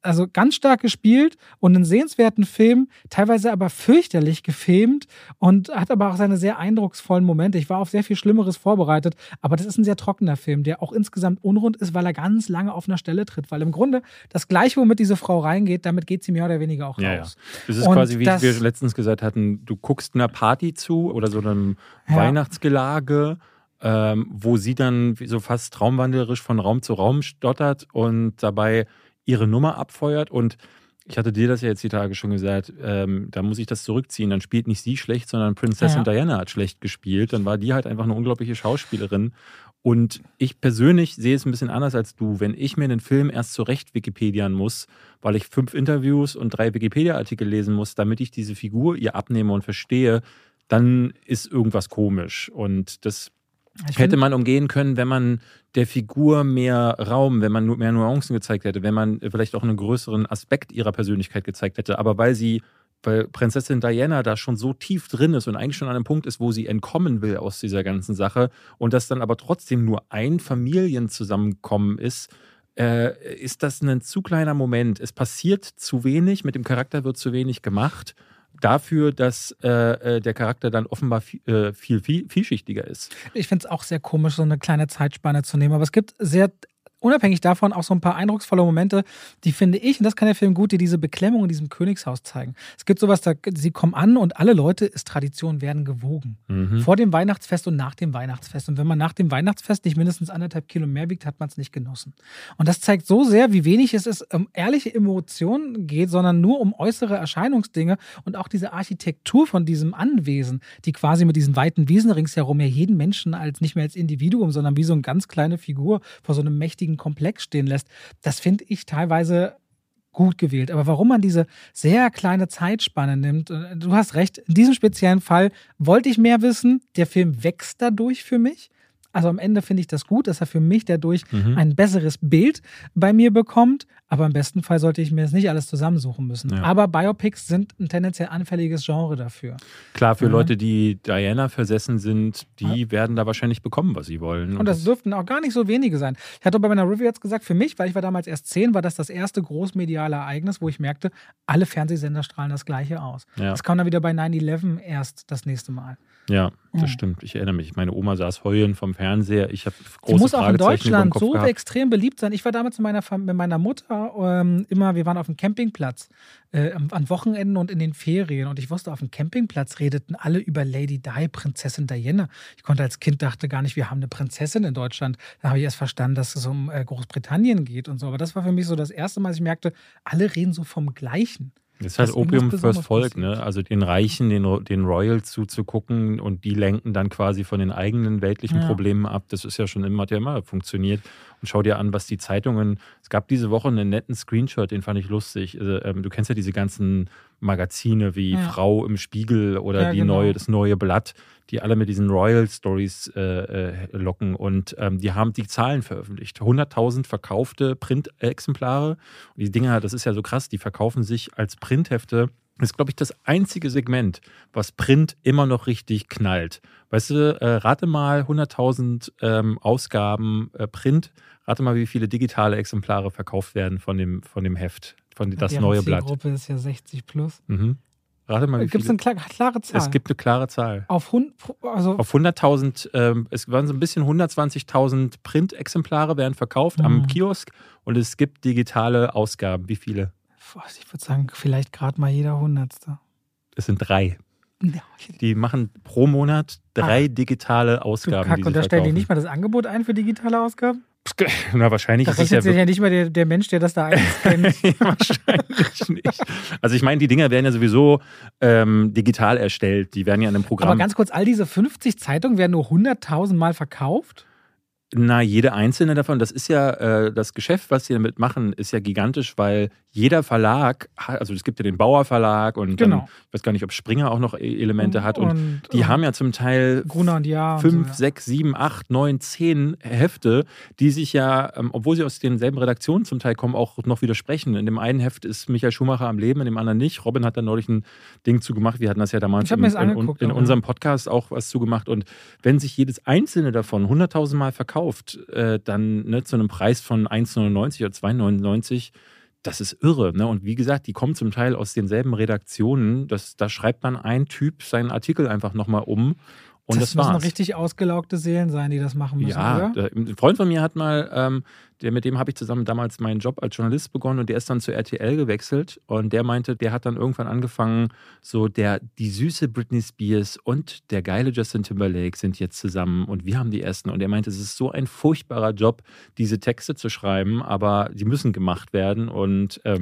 Also ganz stark gespielt und einen sehenswerten Film, teilweise aber fürchterlich gefilmt und hat aber auch seine sehr eindrucksvollen Momente. Ich war auf sehr viel Schlimmeres vorbereitet. Aber das ist ein sehr trockener Film, der auch insgesamt unrund ist, weil er ganz lange auf einer Stelle tritt. Weil im Grunde das Gleiche, womit diese Frau reingeht, damit geht sie mehr oder weniger auch ja, raus. Ja. Das ist Und quasi, wie das, wir letztens gesagt hatten, du guckst einer Party zu oder so einem ja. Weihnachtsgelage. Ähm, wo sie dann so fast traumwandlerisch von Raum zu Raum stottert und dabei ihre Nummer abfeuert und ich hatte dir das ja jetzt die Tage schon gesagt, ähm, da muss ich das zurückziehen. Dann spielt nicht sie schlecht, sondern Prinzessin ja. Diana hat schlecht gespielt. Dann war die halt einfach eine unglaubliche Schauspielerin. Und ich persönlich sehe es ein bisschen anders als du. Wenn ich mir einen Film erst zurecht Wikipedian muss, weil ich fünf Interviews und drei Wikipedia-Artikel lesen muss, damit ich diese Figur ihr abnehme und verstehe, dann ist irgendwas komisch. Und das ich hätte man umgehen können, wenn man der Figur mehr Raum, wenn man mehr Nuancen gezeigt hätte, wenn man vielleicht auch einen größeren Aspekt ihrer Persönlichkeit gezeigt hätte. Aber weil sie, weil Prinzessin Diana da schon so tief drin ist und eigentlich schon an einem Punkt ist, wo sie entkommen will aus dieser ganzen Sache und das dann aber trotzdem nur ein Familienzusammenkommen ist, äh, ist das ein zu kleiner Moment. Es passiert zu wenig, mit dem Charakter wird zu wenig gemacht dafür, dass äh, äh, der Charakter dann offenbar viel, äh, viel, viel vielschichtiger ist. Ich finde es auch sehr komisch, so eine kleine Zeitspanne zu nehmen. Aber es gibt sehr unabhängig davon auch so ein paar eindrucksvolle Momente, die finde ich, und das kann der Film gut, die diese Beklemmung in diesem Königshaus zeigen. Es gibt sowas, da sie kommen an und alle Leute, ist Tradition, werden gewogen. Mhm. Vor dem Weihnachtsfest und nach dem Weihnachtsfest. Und wenn man nach dem Weihnachtsfest nicht mindestens anderthalb Kilo mehr wiegt, hat man es nicht genossen. Und das zeigt so sehr, wie wenig es ist, um ehrliche Emotionen geht, sondern nur um äußere Erscheinungsdinge und auch diese Architektur von diesem Anwesen, die quasi mit diesen weiten Wiesen ringsherum ja jeden Menschen als nicht mehr als Individuum, sondern wie so eine ganz kleine Figur vor so einem mächtigen riesigen Komplex stehen lässt, das finde ich teilweise gut gewählt. Aber warum man diese sehr kleine Zeitspanne nimmt, äh, du hast recht, in diesem speziellen Fall wollte ich mehr wissen. Der Film wächst dadurch für mich. Also am Ende finde ich das gut, dass er für mich dadurch mhm. ein besseres Bild bei mir bekommt. Aber im besten Fall sollte ich mir das nicht alles zusammensuchen müssen. Ja. Aber Biopics sind ein tendenziell anfälliges Genre dafür. Klar, für ja. Leute, die Diana versessen sind, die ja. werden da wahrscheinlich bekommen, was sie wollen. Und, Und das, das dürften auch gar nicht so wenige sein. Ich hatte bei meiner Review jetzt gesagt, für mich, weil ich war damals erst zehn, war das das erste großmediale Ereignis, wo ich merkte, alle Fernsehsender strahlen das Gleiche aus. Das kam dann wieder bei 9-11 erst das nächste Mal. Ja, das mhm. stimmt. Ich erinnere mich. Meine Oma saß heulend vom Fernseher. Ich habe große Sie muss auch in Deutschland so gehabt. extrem beliebt sein. Ich war damals mit meiner, mit meiner Mutter ähm, immer, wir waren auf dem Campingplatz äh, an Wochenenden und in den Ferien. Und ich wusste, auf dem Campingplatz redeten alle über Lady Di, Prinzessin Diana. Ich konnte als Kind dachte gar nicht, wir haben eine Prinzessin in Deutschland. Da habe ich erst verstanden, dass es um äh, Großbritannien geht und so. Aber das war für mich so das erste Mal, dass ich merkte, alle reden so vom Gleichen. Das ist halt das Opium fürs Volk, ne? Also den Reichen, den, den Royals zuzugucken und die lenken dann quasi von den eigenen weltlichen ja. Problemen ab. Das ist ja schon immer, hat ja immer funktioniert. Und schau dir an, was die Zeitungen. Es gab diese Woche einen netten Screenshot, den fand ich lustig. Also, ähm, du kennst ja diese ganzen Magazine wie ja. Frau im Spiegel oder ja, die genau. neue, das neue Blatt, die alle mit diesen Royal Stories äh, äh, locken. Und ähm, die haben die Zahlen veröffentlicht. 100.000 verkaufte Printexemplare. Und die Dinger, das ist ja so krass, die verkaufen sich als Printhefte das ist, glaube ich, das einzige Segment, was Print immer noch richtig knallt. Weißt du, äh, rate mal 100.000 ähm, Ausgaben äh, Print, rate mal, wie viele digitale Exemplare verkauft werden von dem, von dem Heft, von das neue Blatt. Die Gruppe ist ja 60 plus. Mhm. Rate mal, Gibt es eine klare Zahl? Es gibt eine klare Zahl. Auf, also Auf 100.000, ähm, es waren so ein bisschen 120.000 Printexemplare werden verkauft mhm. am Kiosk und es gibt digitale Ausgaben. Wie viele? ich würde sagen, vielleicht gerade mal jeder Hundertste. Es sind drei. Die machen pro Monat drei Ach, digitale Ausgaben. Kack, und da stellen die nicht mal das Angebot ein für digitale Ausgaben? Na, wahrscheinlich Da ist es ja rechnet sich ja nicht mal der, der Mensch, der das da einscannt. Ja, wahrscheinlich nicht. Also ich meine, die Dinger werden ja sowieso ähm, digital erstellt. Die werden ja in einem Programm. Aber ganz kurz, all diese 50 Zeitungen werden nur 100.000 Mal verkauft? Na, jede einzelne davon, das ist ja äh, das Geschäft, was sie damit machen, ist ja gigantisch, weil jeder Verlag, also es gibt ja den Bauer Verlag und Genau. dann, ich weiß gar nicht, ob Springer auch noch E- Elemente hat und, Und, die und haben ja zum Teil Gruner und Ja. fünf, so, ja. sechs, sieben, acht, neun, zehn Hefte, die sich ja, ähm, obwohl sie aus denselben Redaktionen zum Teil kommen, auch noch widersprechen. In dem einen Heft ist Michael Schumacher am Leben, in dem anderen nicht. Robin hat da neulich ein Ding zugemacht. Wir hatten das ja damals in, in, in aber- unserem Podcast auch was zugemacht. Und wenn sich jedes einzelne davon 100.000 Mal verkauft, äh, dann ne, zu einem Preis von 1,99 oder 2,99, das ist irre. Ne? Und wie gesagt, die kommen zum Teil aus denselben Redaktionen. Das, da schreibt dann ein Typ seinen Artikel einfach nochmal um. Und das, das müssen war's. richtig ausgelaugte Seelen sein, die das machen müssen, Ja, oder? der- ein Freund von mir hat mal, ähm, der, mit dem habe ich zusammen damals meinen Job als Journalist begonnen und der ist dann zu RTL gewechselt und der meinte, der hat dann irgendwann angefangen, so der, die süße Britney Spears und der geile Justin Timberlake sind jetzt zusammen und wir haben die ersten und er meinte, es ist so ein furchtbarer Job, diese Texte zu schreiben, aber die müssen gemacht werden und Du ähm,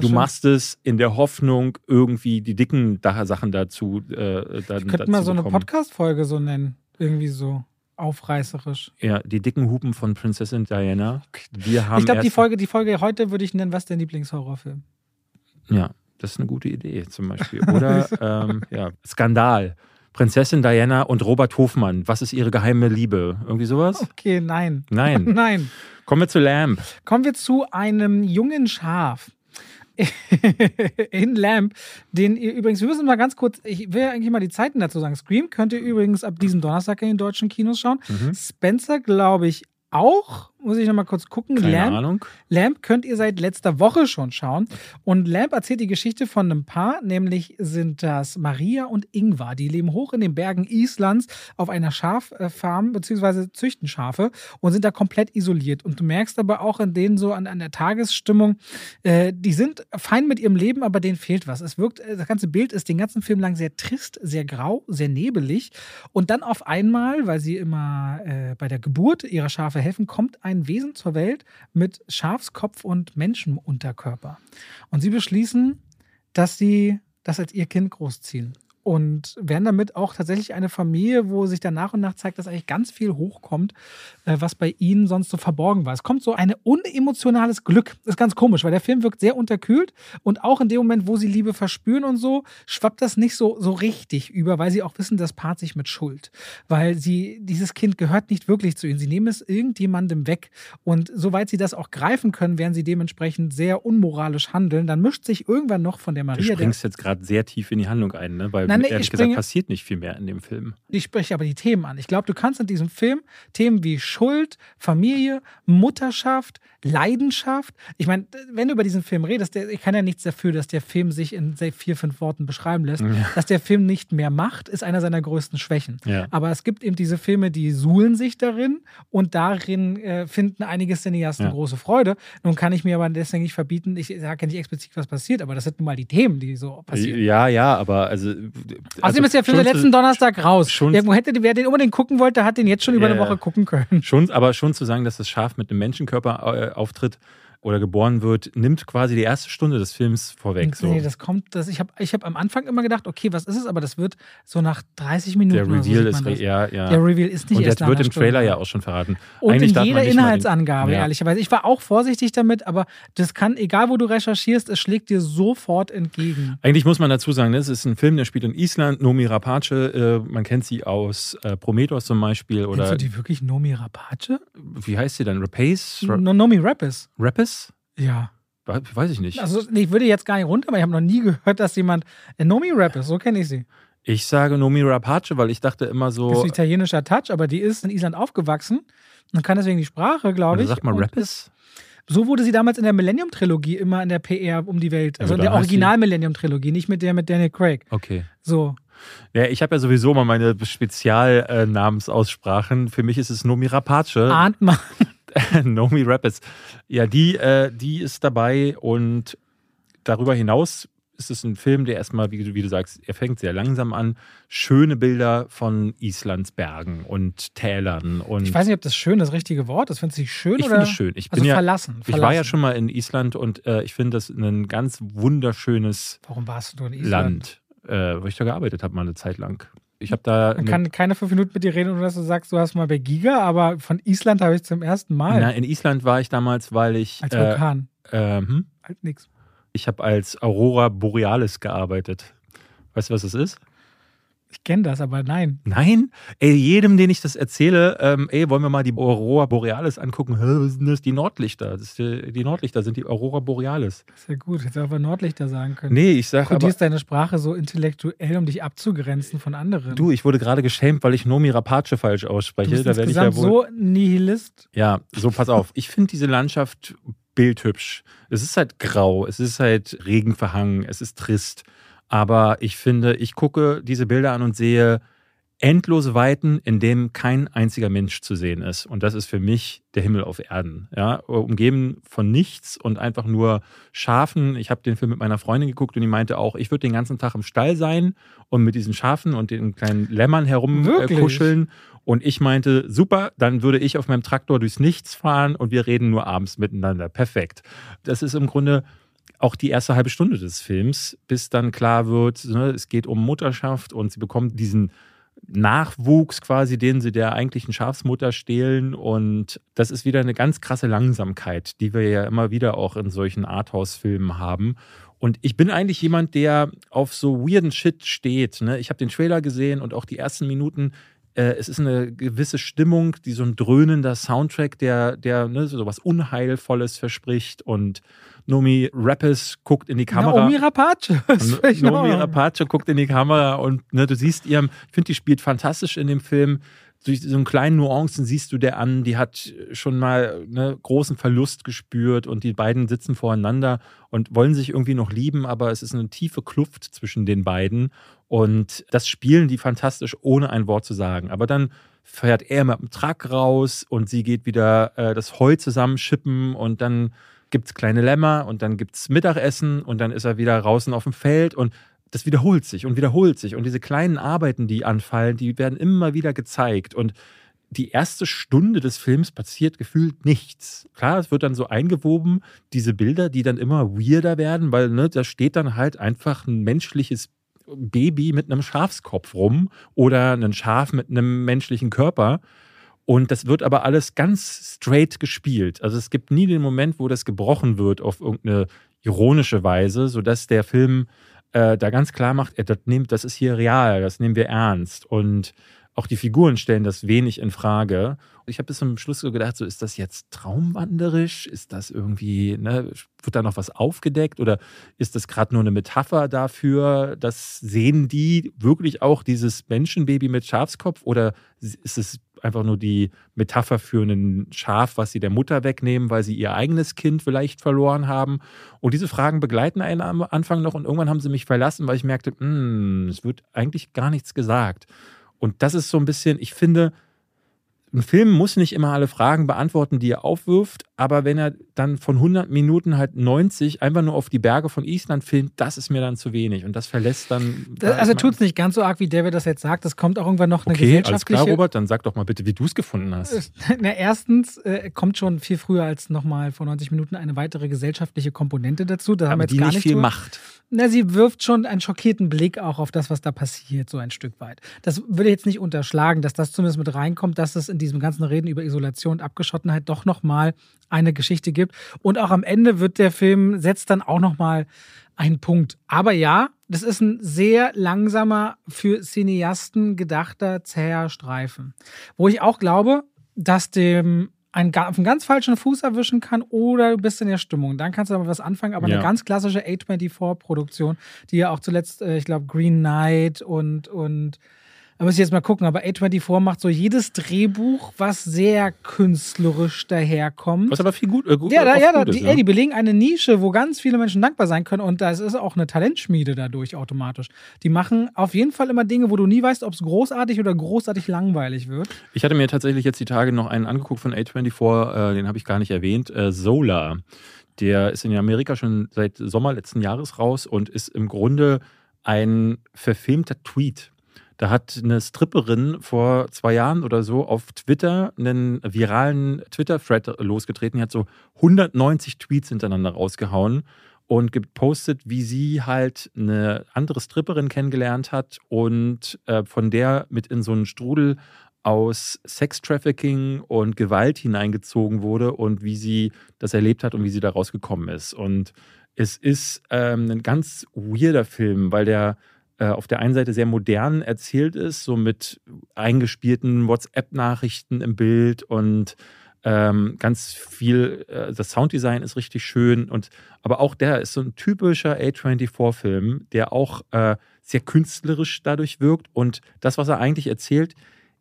du schön- machst es in der Hoffnung, irgendwie die dicken Sachen dazu äh, dann Wir dazu könnten mal so eine bekommen. Podcast-Folge so nennen. Irgendwie so aufreißerisch. Ja, die dicken Hupen von Prinzessin Diana. Wir haben Ich glaube, die Folge, die Folge heute würde ich nennen, was ist dein Lieblingshorrorfilm? Ja, das ist eine gute Idee zum Beispiel. Oder ähm, ja, Skandal. Prinzessin Diana und Robert Hofmann. Was ist ihre geheime Liebe? Irgendwie sowas? Okay, nein. Nein. Nein. Kommen wir zu Lamb. Kommen wir zu einem jungen Schaf. in Lamp, den ihr übrigens, wir müssen mal ganz kurz, ich will eigentlich mal die Zeiten dazu sagen. Scream könnt ihr übrigens ab diesem Donnerstag in den deutschen Kinos schauen. Mhm. Spencer, glaube ich, auch. Muss ich noch mal kurz gucken. Keine Lamp, Ahnung. Lamp könnt ihr seit letzter Woche schon schauen. Und Lamp erzählt die Geschichte von einem Paar, nämlich sind das Maria und Ingvar. Die leben hoch in den Bergen Islands auf einer Schaffarm, beziehungsweise züchten Schafe und sind da komplett isoliert. Und du merkst aber auch in denen so an, an der Tagesstimmung, äh, die sind fein mit ihrem Leben, aber denen fehlt was. Es wirkt, das ganze Bild ist den ganzen Film lang sehr trist, sehr grau, sehr nebelig. Und dann auf einmal, weil sie immer äh, bei der Geburt ihrer Schafe helfen, kommt ein Wesen zur Welt mit Schafskopf und Menschenunterkörper. Und sie beschließen, dass sie das als ihr Kind großziehen. Und werden damit auch tatsächlich eine Familie, wo sich dann nach und nach zeigt, dass eigentlich ganz viel hochkommt, äh, was bei ihnen sonst so verborgen war. Es kommt so ein unemotionales Glück. Das ist ganz komisch, weil der Film wirkt sehr unterkühlt und auch in dem Moment, wo sie Liebe verspüren und so, schwappt das nicht so, so richtig über, weil sie auch wissen, das paart sich mit Schuld. Weil sie, dieses Kind gehört nicht wirklich zu ihnen. Sie nehmen es irgendjemandem weg. Und soweit sie das auch greifen können, werden sie dementsprechend sehr unmoralisch handeln. Dann mischt sich irgendwann noch von der Du Maria, der, springst jetzt gerade sehr tief in die Handlung ein, ne? weil Nein, nee, ehrlich ich gesagt passiert nicht viel mehr in dem Film. ich spreche aber die Themen an. Ich glaube, du kannst in diesem Film Themen wie Schuld, Familie, Mutterschaft, Leidenschaft. Ich meine, wenn du über diesen Film redest, der, ich kann ja nichts dafür, dass der Film sich in vier, fünf Worten beschreiben lässt. Dass der Film nicht mehr macht, ist einer seiner größten Schwächen. Ja. Aber es gibt eben diese Filme, die suhlen sich darin und darin äh, finden einige Cineasten Ja. große Freude. Nun kann ich mir aber deswegen nicht verbieten, ich sage ja nicht explizit, was passiert, aber das sind nun mal die Themen, die so passieren. Ja, ja, aber also. Außerdem also ist der Film schon der zu- letzten Donnerstag raus. schon- Irgendwo hätte, wer den unbedingt gucken wollte, hat den jetzt schon über Ja, eine ja. Woche gucken können. Schon, aber schon zu sagen, dass das Schaf mit einem Menschenkörper äh, auftritt oder geboren wird, nimmt quasi die erste Stunde des Films vorweg. So. Nee, das kommt, das, ich habe ich hab am Anfang immer gedacht, okay, was ist es? Aber das wird so nach 30 Minuten. der so Reveal sieht ist re- ja, ja. Der Reveal ist nicht Und erst das wird im Trailer Stunde. ja auch schon verraten. Und Eigentlich in jeder mal den- Inhaltsangabe, Ja. ehrlicherweise. Ich war auch vorsichtig damit, aber das kann, egal wo du recherchierst, es schlägt dir sofort entgegen. Eigentlich muss man dazu sagen, das ist ein Film, der spielt in Island. Nomi Rapace, äh, man kennt sie aus äh, Prometheus zum Beispiel. Kennst Oder du die wirklich Nomi Rapace? wie heißt sie dann? Rapace? Ra No, Nomi Rappes. Rapis? Ja. Weiß ich nicht. Also, ich würde jetzt gar nicht runter, aber ich habe noch nie gehört, dass jemand. Äh, Nomi Rappes, so kenne ich sie. Ich sage Nomi Rapace, weil ich dachte immer Das ist so. ein italienischer Touch, aber die ist in Island aufgewachsen und kann deswegen die Sprache, glaube Also ich. sagt man Und Rapis? So wurde sie damals in der Millennium-Trilogie immer in der PR um die Welt. Also Ja, in der Original-Millennium-Trilogie, nicht mit der mit Daniel Craig. Okay. So. Ja, ich habe ja sowieso mal meine Spezialnamensaussprachen. Für mich ist es Nomi Rapace. Ahnt man. Nomi Rapids. Ja, die, äh, die ist dabei und darüber hinaus ist es ein Film, der erstmal, wie, du- wie du sagst, er fängt sehr langsam an. Schöne Bilder von Islands Bergen und Tälern. Und Ich weiß nicht, ob das schön das richtige Wort ist. Findest du es schön ich oder? finde es schön. Ich also bin ja, verlassen, ich war verlassen. ja schon mal in Island und äh, ich finde das ein ganz wunderschönes Warum warst du in Island? Land, äh, wo ich da gearbeitet habe, mal eine Zeit lang. Ich habe da. Man kann keine fünf Minuten mit dir reden, ohne dass du sagst, du hast mal bei Giga, aber von Island habe ich zum ersten Mal. na, in Island war ich damals, weil ich. als äh, Vulkan. ähm, Halt nix. ich habe als Aurora Borealis gearbeitet. Weißt du, was das ist? Ich kenne das, aber nein. Nein? Ey, jedem, den ich das erzähle, ähm, ey, wollen wir mal die Aurora Borealis angucken? Hä, was sind das? Die Nordlichter. Das ist die, die Nordlichter sind die Aurora Borealis. Ist ja gut. Hätte mal Nordlichter sagen können. Nee, ich sag Du aber. kodierst deine Sprache so intellektuell, um dich abzugrenzen von anderen. Du, ich wurde gerade geschämt, weil ich Nomi Rapace falsch ausspreche. Du bist da werde ich ja wohl. so Nihilist. Ja, so pass auf. Ich finde diese Landschaft bildhübsch. Es ist halt grau, es ist halt regenverhangen, es ist trist. Aber ich finde, ich gucke diese Bilder an und sehe endlose Weiten, in dem kein einziger Mensch zu sehen ist. Und das ist für mich der Himmel auf Erden. Ja, umgeben von nichts und einfach nur Schafen. Ich habe den Film mit meiner Freundin geguckt und die meinte auch, ich würde den ganzen Tag im Stall sein und mit diesen Schafen und den kleinen Lämmern herumkuscheln. Und ich meinte, super, dann würde ich auf meinem Traktor durchs Nichts fahren und wir reden nur abends miteinander. Perfekt. Das ist im Grunde auch die erste halbe Stunde des Films, bis dann klar wird, ne, es geht um Mutterschaft und sie bekommt diesen Nachwuchs quasi, den sie der eigentlichen Schafsmutter stehlen. Und das ist wieder eine ganz krasse Langsamkeit, die wir ja immer wieder auch in solchen Arthouse-Filmen haben. Und ich bin eigentlich jemand, der auf so weirden Shit steht. Ne? Ich habe den Trailer gesehen und auch die ersten Minuten. Äh, es ist eine gewisse Stimmung, die so ein dröhnender Soundtrack, der, der ne, so was Unheilvolles verspricht. Und Nomi Rappes guckt in die Kamera. Naomi Rapace. Ordnung. Rapace guckt in die Kamera und ne, du siehst ihr, ich finde, die spielt fantastisch in dem Film. Durch so einen kleinen Nuancen siehst du der an, die hat schon mal ne, großen Verlust gespürt und die beiden sitzen voreinander und wollen sich irgendwie noch lieben, aber es ist eine tiefe Kluft zwischen den beiden und das spielen die fantastisch, ohne ein Wort zu sagen. Aber dann fährt er mit dem Truck raus und sie geht wieder äh, das Heu zusammenschippen und dann gibt es kleine Lämmer und dann gibt es Mittagessen und dann ist er wieder draußen auf dem Feld und das wiederholt sich und wiederholt sich. Und diese kleinen Arbeiten, die anfallen, die werden immer wieder gezeigt. Und die erste Stunde des Films passiert gefühlt nichts. Klar, es wird dann so eingewoben, diese Bilder, die dann immer weirder werden, weil ne, da steht dann halt einfach ein menschliches Baby mit einem Schafskopf rum oder ein Schaf mit einem menschlichen Körper. Und das wird aber alles ganz straight gespielt. Also es gibt nie den Moment, wo das gebrochen wird auf irgendeine ironische Weise, sodass der Film äh, da ganz klar macht, das, nimmt, das ist hier real, das nehmen wir ernst. Und auch die Figuren stellen das wenig in Frage. Ich habe bis zum Schluss so gedacht, so ist das jetzt traumwanderisch? Ist das irgendwie, ne, wird da noch was aufgedeckt oder ist das gerade nur eine Metapher dafür? Das sehen die wirklich auch dieses Menschenbaby mit Schafskopf oder ist es einfach nur die Metapher für ein Schaf, was sie der Mutter wegnehmen, weil sie ihr eigenes Kind vielleicht verloren haben? Und diese Fragen begleiten einen am Anfang noch und irgendwann haben sie mich verlassen, weil ich merkte, "Hm, es wird eigentlich gar nichts gesagt. Und das ist so ein bisschen, ich finde, ein Film muss nicht immer alle Fragen beantworten, die er aufwirft, aber wenn er dann von 100 Minuten halt 90 einfach nur auf die Berge von Island filmt, das ist mir dann zu wenig und das verlässt dann. Das, also tut es nicht ganz so arg, wie David das jetzt sagt. Es kommt auch irgendwann noch eine Okay, alles gesellschaftliche. klar, Robert, dann sag doch mal bitte, wie du es gefunden hast. Na, erstens äh, kommt schon viel früher als nochmal vor 90 Minuten eine weitere gesellschaftliche Komponente dazu. Da haben wir jetzt die gar nicht viel drüber- macht. Na, sie wirft schon einen schockierten Blick auch auf das, was da passiert, so ein Stück weit. Das würde ich jetzt nicht unterschlagen, dass das zumindest mit reinkommt, dass es in diesem ganzen Reden über Isolation und Abgeschottenheit doch nochmal eine Geschichte gibt. Und auch am Ende wird der Film, setzt dann auch nochmal einen Punkt. Aber ja, das ist ein sehr langsamer, für Cineasten gedachter, zäher Streifen. Wo ich auch glaube, dass dem einen, auf einen ganz falschen Fuß erwischen kann oder du bist in der Stimmung. Dann kannst du aber was anfangen. Aber Ja. eine ganz klassische A24-Produktion, die ja auch zuletzt, äh, ich glaube, Green Knight und, und Da muss ich jetzt mal gucken, aber A24 macht so jedes Drehbuch, was sehr künstlerisch daherkommt. Was aber viel gut, äh, gut Ja, da, oft ja, da, gut ist, die, ne? ey, die belegen eine Nische, wo ganz viele Menschen dankbar sein können und das ist auch eine Talentschmiede dadurch automatisch. Die machen auf jeden Fall immer Dinge, wo du nie weißt, ob es großartig oder großartig langweilig wird. Ich hatte mir tatsächlich jetzt die Tage noch einen angeguckt von A24, äh, den habe ich gar nicht erwähnt, äh, Solar. Der ist in Amerika schon seit Sommer letzten Jahres raus und ist im Grunde ein verfilmter Tweet. Da hat eine Stripperin vor zwei Jahren oder so auf Twitter einen viralen Twitter-Thread losgetreten. Die hat so 190 Tweets hintereinander rausgehauen und gepostet, wie sie halt eine andere Stripperin kennengelernt hat und äh, von der mit in so einen Strudel aus Sextrafficking und Gewalt hineingezogen wurde und wie sie das erlebt hat und wie sie da rausgekommen ist. Und es ist ähm, ein ganz weirder Film, weil der auf der einen Seite sehr modern erzählt ist, so mit eingespielten WhatsApp-Nachrichten im Bild und ähm, ganz viel, äh, das Sounddesign ist richtig schön und aber auch der ist so ein typischer A24-Film, der auch äh, sehr künstlerisch dadurch wirkt und das, was er eigentlich erzählt,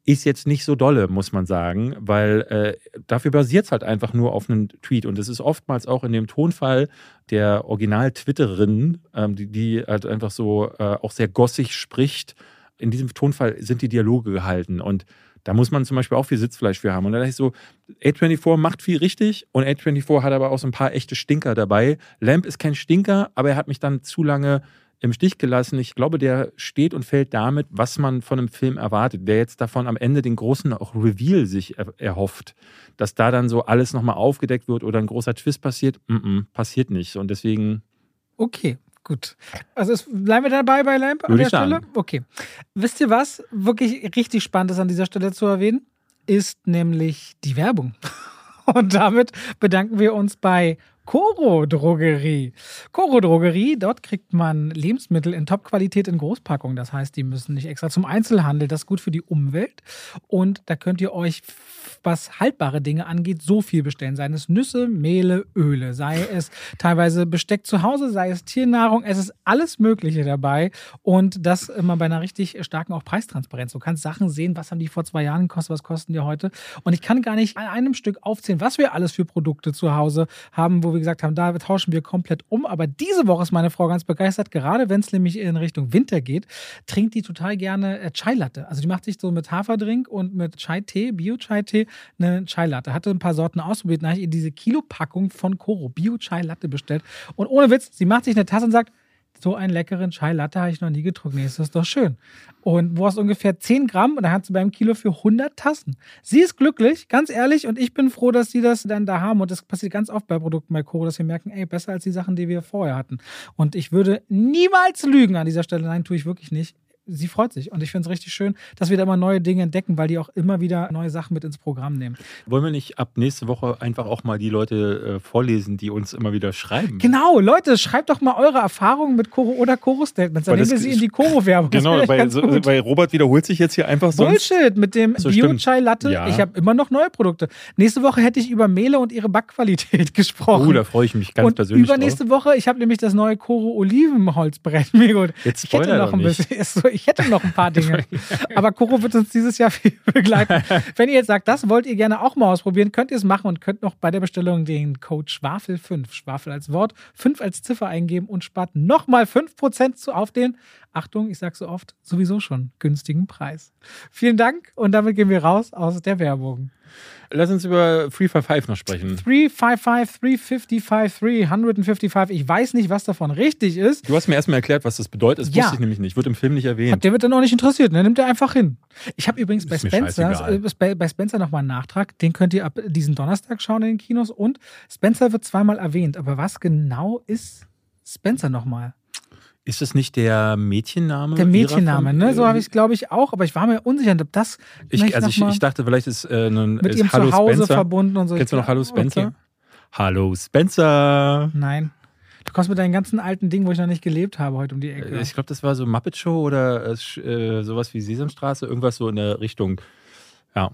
ist jetzt nicht so dolle, muss man sagen, weil äh, dafür basiert es halt einfach nur auf einem Tweet. Und es ist oftmals auch in dem Tonfall der Original-Twitterin, ähm, die, die halt einfach so äh, auch sehr gossig spricht. In diesem Tonfall sind die Dialoge gehalten. Und da muss man zum Beispiel auch viel Sitzfleisch für haben. Und da dachte ich so, A24 macht viel richtig und A24 hat aber auch so ein paar echte Stinker dabei. Lamp ist kein Stinker, aber er hat mich dann zu lange im Stich gelassen. Ich glaube, der steht und fällt damit, was man von einem Film erwartet. Wer jetzt davon am Ende den großen auch Reveal sich er erhofft, dass da dann so alles nochmal aufgedeckt wird oder ein großer Twist passiert, mm -mm, passiert nicht. Und deswegen. Okay, gut. Also es, bleiben wir dabei bei Lamp an der. Stelle? Okay. Wisst ihr was wirklich richtig spannend ist an dieser Stelle zu erwähnen? Ist nämlich die Werbung. Und damit bedanken wir uns bei Coro Drogerie. Coro Drogerie, dort kriegt man Lebensmittel in Top-Qualität in Großpackung. Das heißt, die müssen nicht extra zum Einzelhandel. Das ist gut für die Umwelt. Und da könnt ihr euch, was haltbare Dinge angeht, so viel bestellen. Seien es Nüsse, Mehle, Öle, sei es teilweise Besteck zu Hause, sei es Tiernahrung. Es ist alles Mögliche dabei. Und das immer bei einer richtig starken auch Preistransparenz. Du kannst Sachen sehen, was haben die vor zwei Jahren gekostet, was kosten die heute. Und ich kann gar nicht an einem Stück aufzählen, was wir alles für Produkte zu Hause haben, wo wir gesagt haben, da tauschen wir komplett um. Aber diese Woche ist meine Frau ganz begeistert, gerade wenn es nämlich in Richtung Winter geht, trinkt die total gerne äh, Chai Latte. Also die macht sich so mit Haferdrink und mit Chai-Tee, Bio-Chai-Tee, eine Chai Latte. Hatte ein paar Sorten ausprobiert, dann habe ich ihr diese Kilopackung von Koro Bio-Chai Latte bestellt. Und ohne Witz, sie macht sich eine Tasse und sagt, so einen leckeren Chai Latte habe ich noch nie getrunken. Nee, ist das doch schön. Und wo hast ungefähr 10 Gramm und dann hat sie beim Kilo für 100 Tassen. Sie ist glücklich, ganz ehrlich, und ich bin froh, dass sie das dann da haben. Und das passiert ganz oft bei Produkten bei Koro, dass wir merken, ey, besser als die Sachen, die wir vorher hatten. Und ich würde niemals lügen an dieser Stelle. Nein, tue ich wirklich nicht. Sie freut sich und ich finde es richtig schön, dass wir da immer neue Dinge entdecken, weil die auch immer wieder neue Sachen mit ins Programm nehmen. Wollen wir nicht ab nächste Woche einfach auch mal die Leute äh, vorlesen, die uns immer wieder schreiben? Genau, Leute, schreibt doch mal eure Erfahrungen mit Koro oder Koro-Statements. Dann nehmen wir sie in die Koro-Werbung. Genau, weil, so, weil Robert wiederholt sich jetzt hier einfach sonst. Bullshit mit dem So. Bio-Chai-Latte. Ja. Ich habe immer noch neue Produkte. Nächste Woche hätte ich über Mehle und ihre Backqualität gesprochen. Oh, da freue ich mich ganz und persönlich drauf. übernächste Woche, ich habe nämlich das neue Koro Olivenholzbrett. Jetzt Ich hätte noch ein bisschen, so, ich hätte noch ein paar Dinge. Aber Koro wird uns dieses Jahr viel begleiten. Wenn ihr jetzt sagt, das wollt ihr gerne auch mal ausprobieren, könnt ihr es machen und könnt noch bei der Bestellung den Code Schwafel5, Schwafel als Wort, 5 als Ziffer eingeben und spart nochmal 5% zu auf den, Achtung, ich sage so oft, sowieso schon günstigen Preis. Vielen Dank und damit gehen wir raus aus der Werbung. Lass uns über Free Fire 5 noch sprechen. 355, 355, 355. Ich weiß nicht, was davon richtig ist. Du hast mir erstmal erklärt, was das bedeutet. Das Ja. wusste ich nämlich nicht. Wird im Film nicht erwähnt. Der wird dann auch nicht interessiert, ne? Nimmt er einfach hin. Ich habe übrigens bei Spencer, äh, bei, bei Spencer nochmal einen Nachtrag. Den könnt ihr ab diesen Donnerstag schauen in den Kinos. Und Spencer wird zweimal erwähnt. Aber was genau ist Spencer nochmal? Ist das nicht der Mädchenname? Der Mädchenname, ne? So äh, habe ich es, glaube ich, auch. Aber ich war mir unsicher, ob das Ich, also ich, ich dachte, vielleicht ist äh, ein mit ist ihrem Hallo Zuhause Spencer. verbunden und so. Kennst du noch Hallo Okay. Spencer? Hallo Spencer. Nein. Du kommst mit deinen ganzen alten Dingen, wo ich noch nicht gelebt habe, heute um die Ecke. Äh, Ich glaube, das war so Muppet Show oder äh, äh, sowas wie Sesamstraße, irgendwas so in der Richtung. Ja.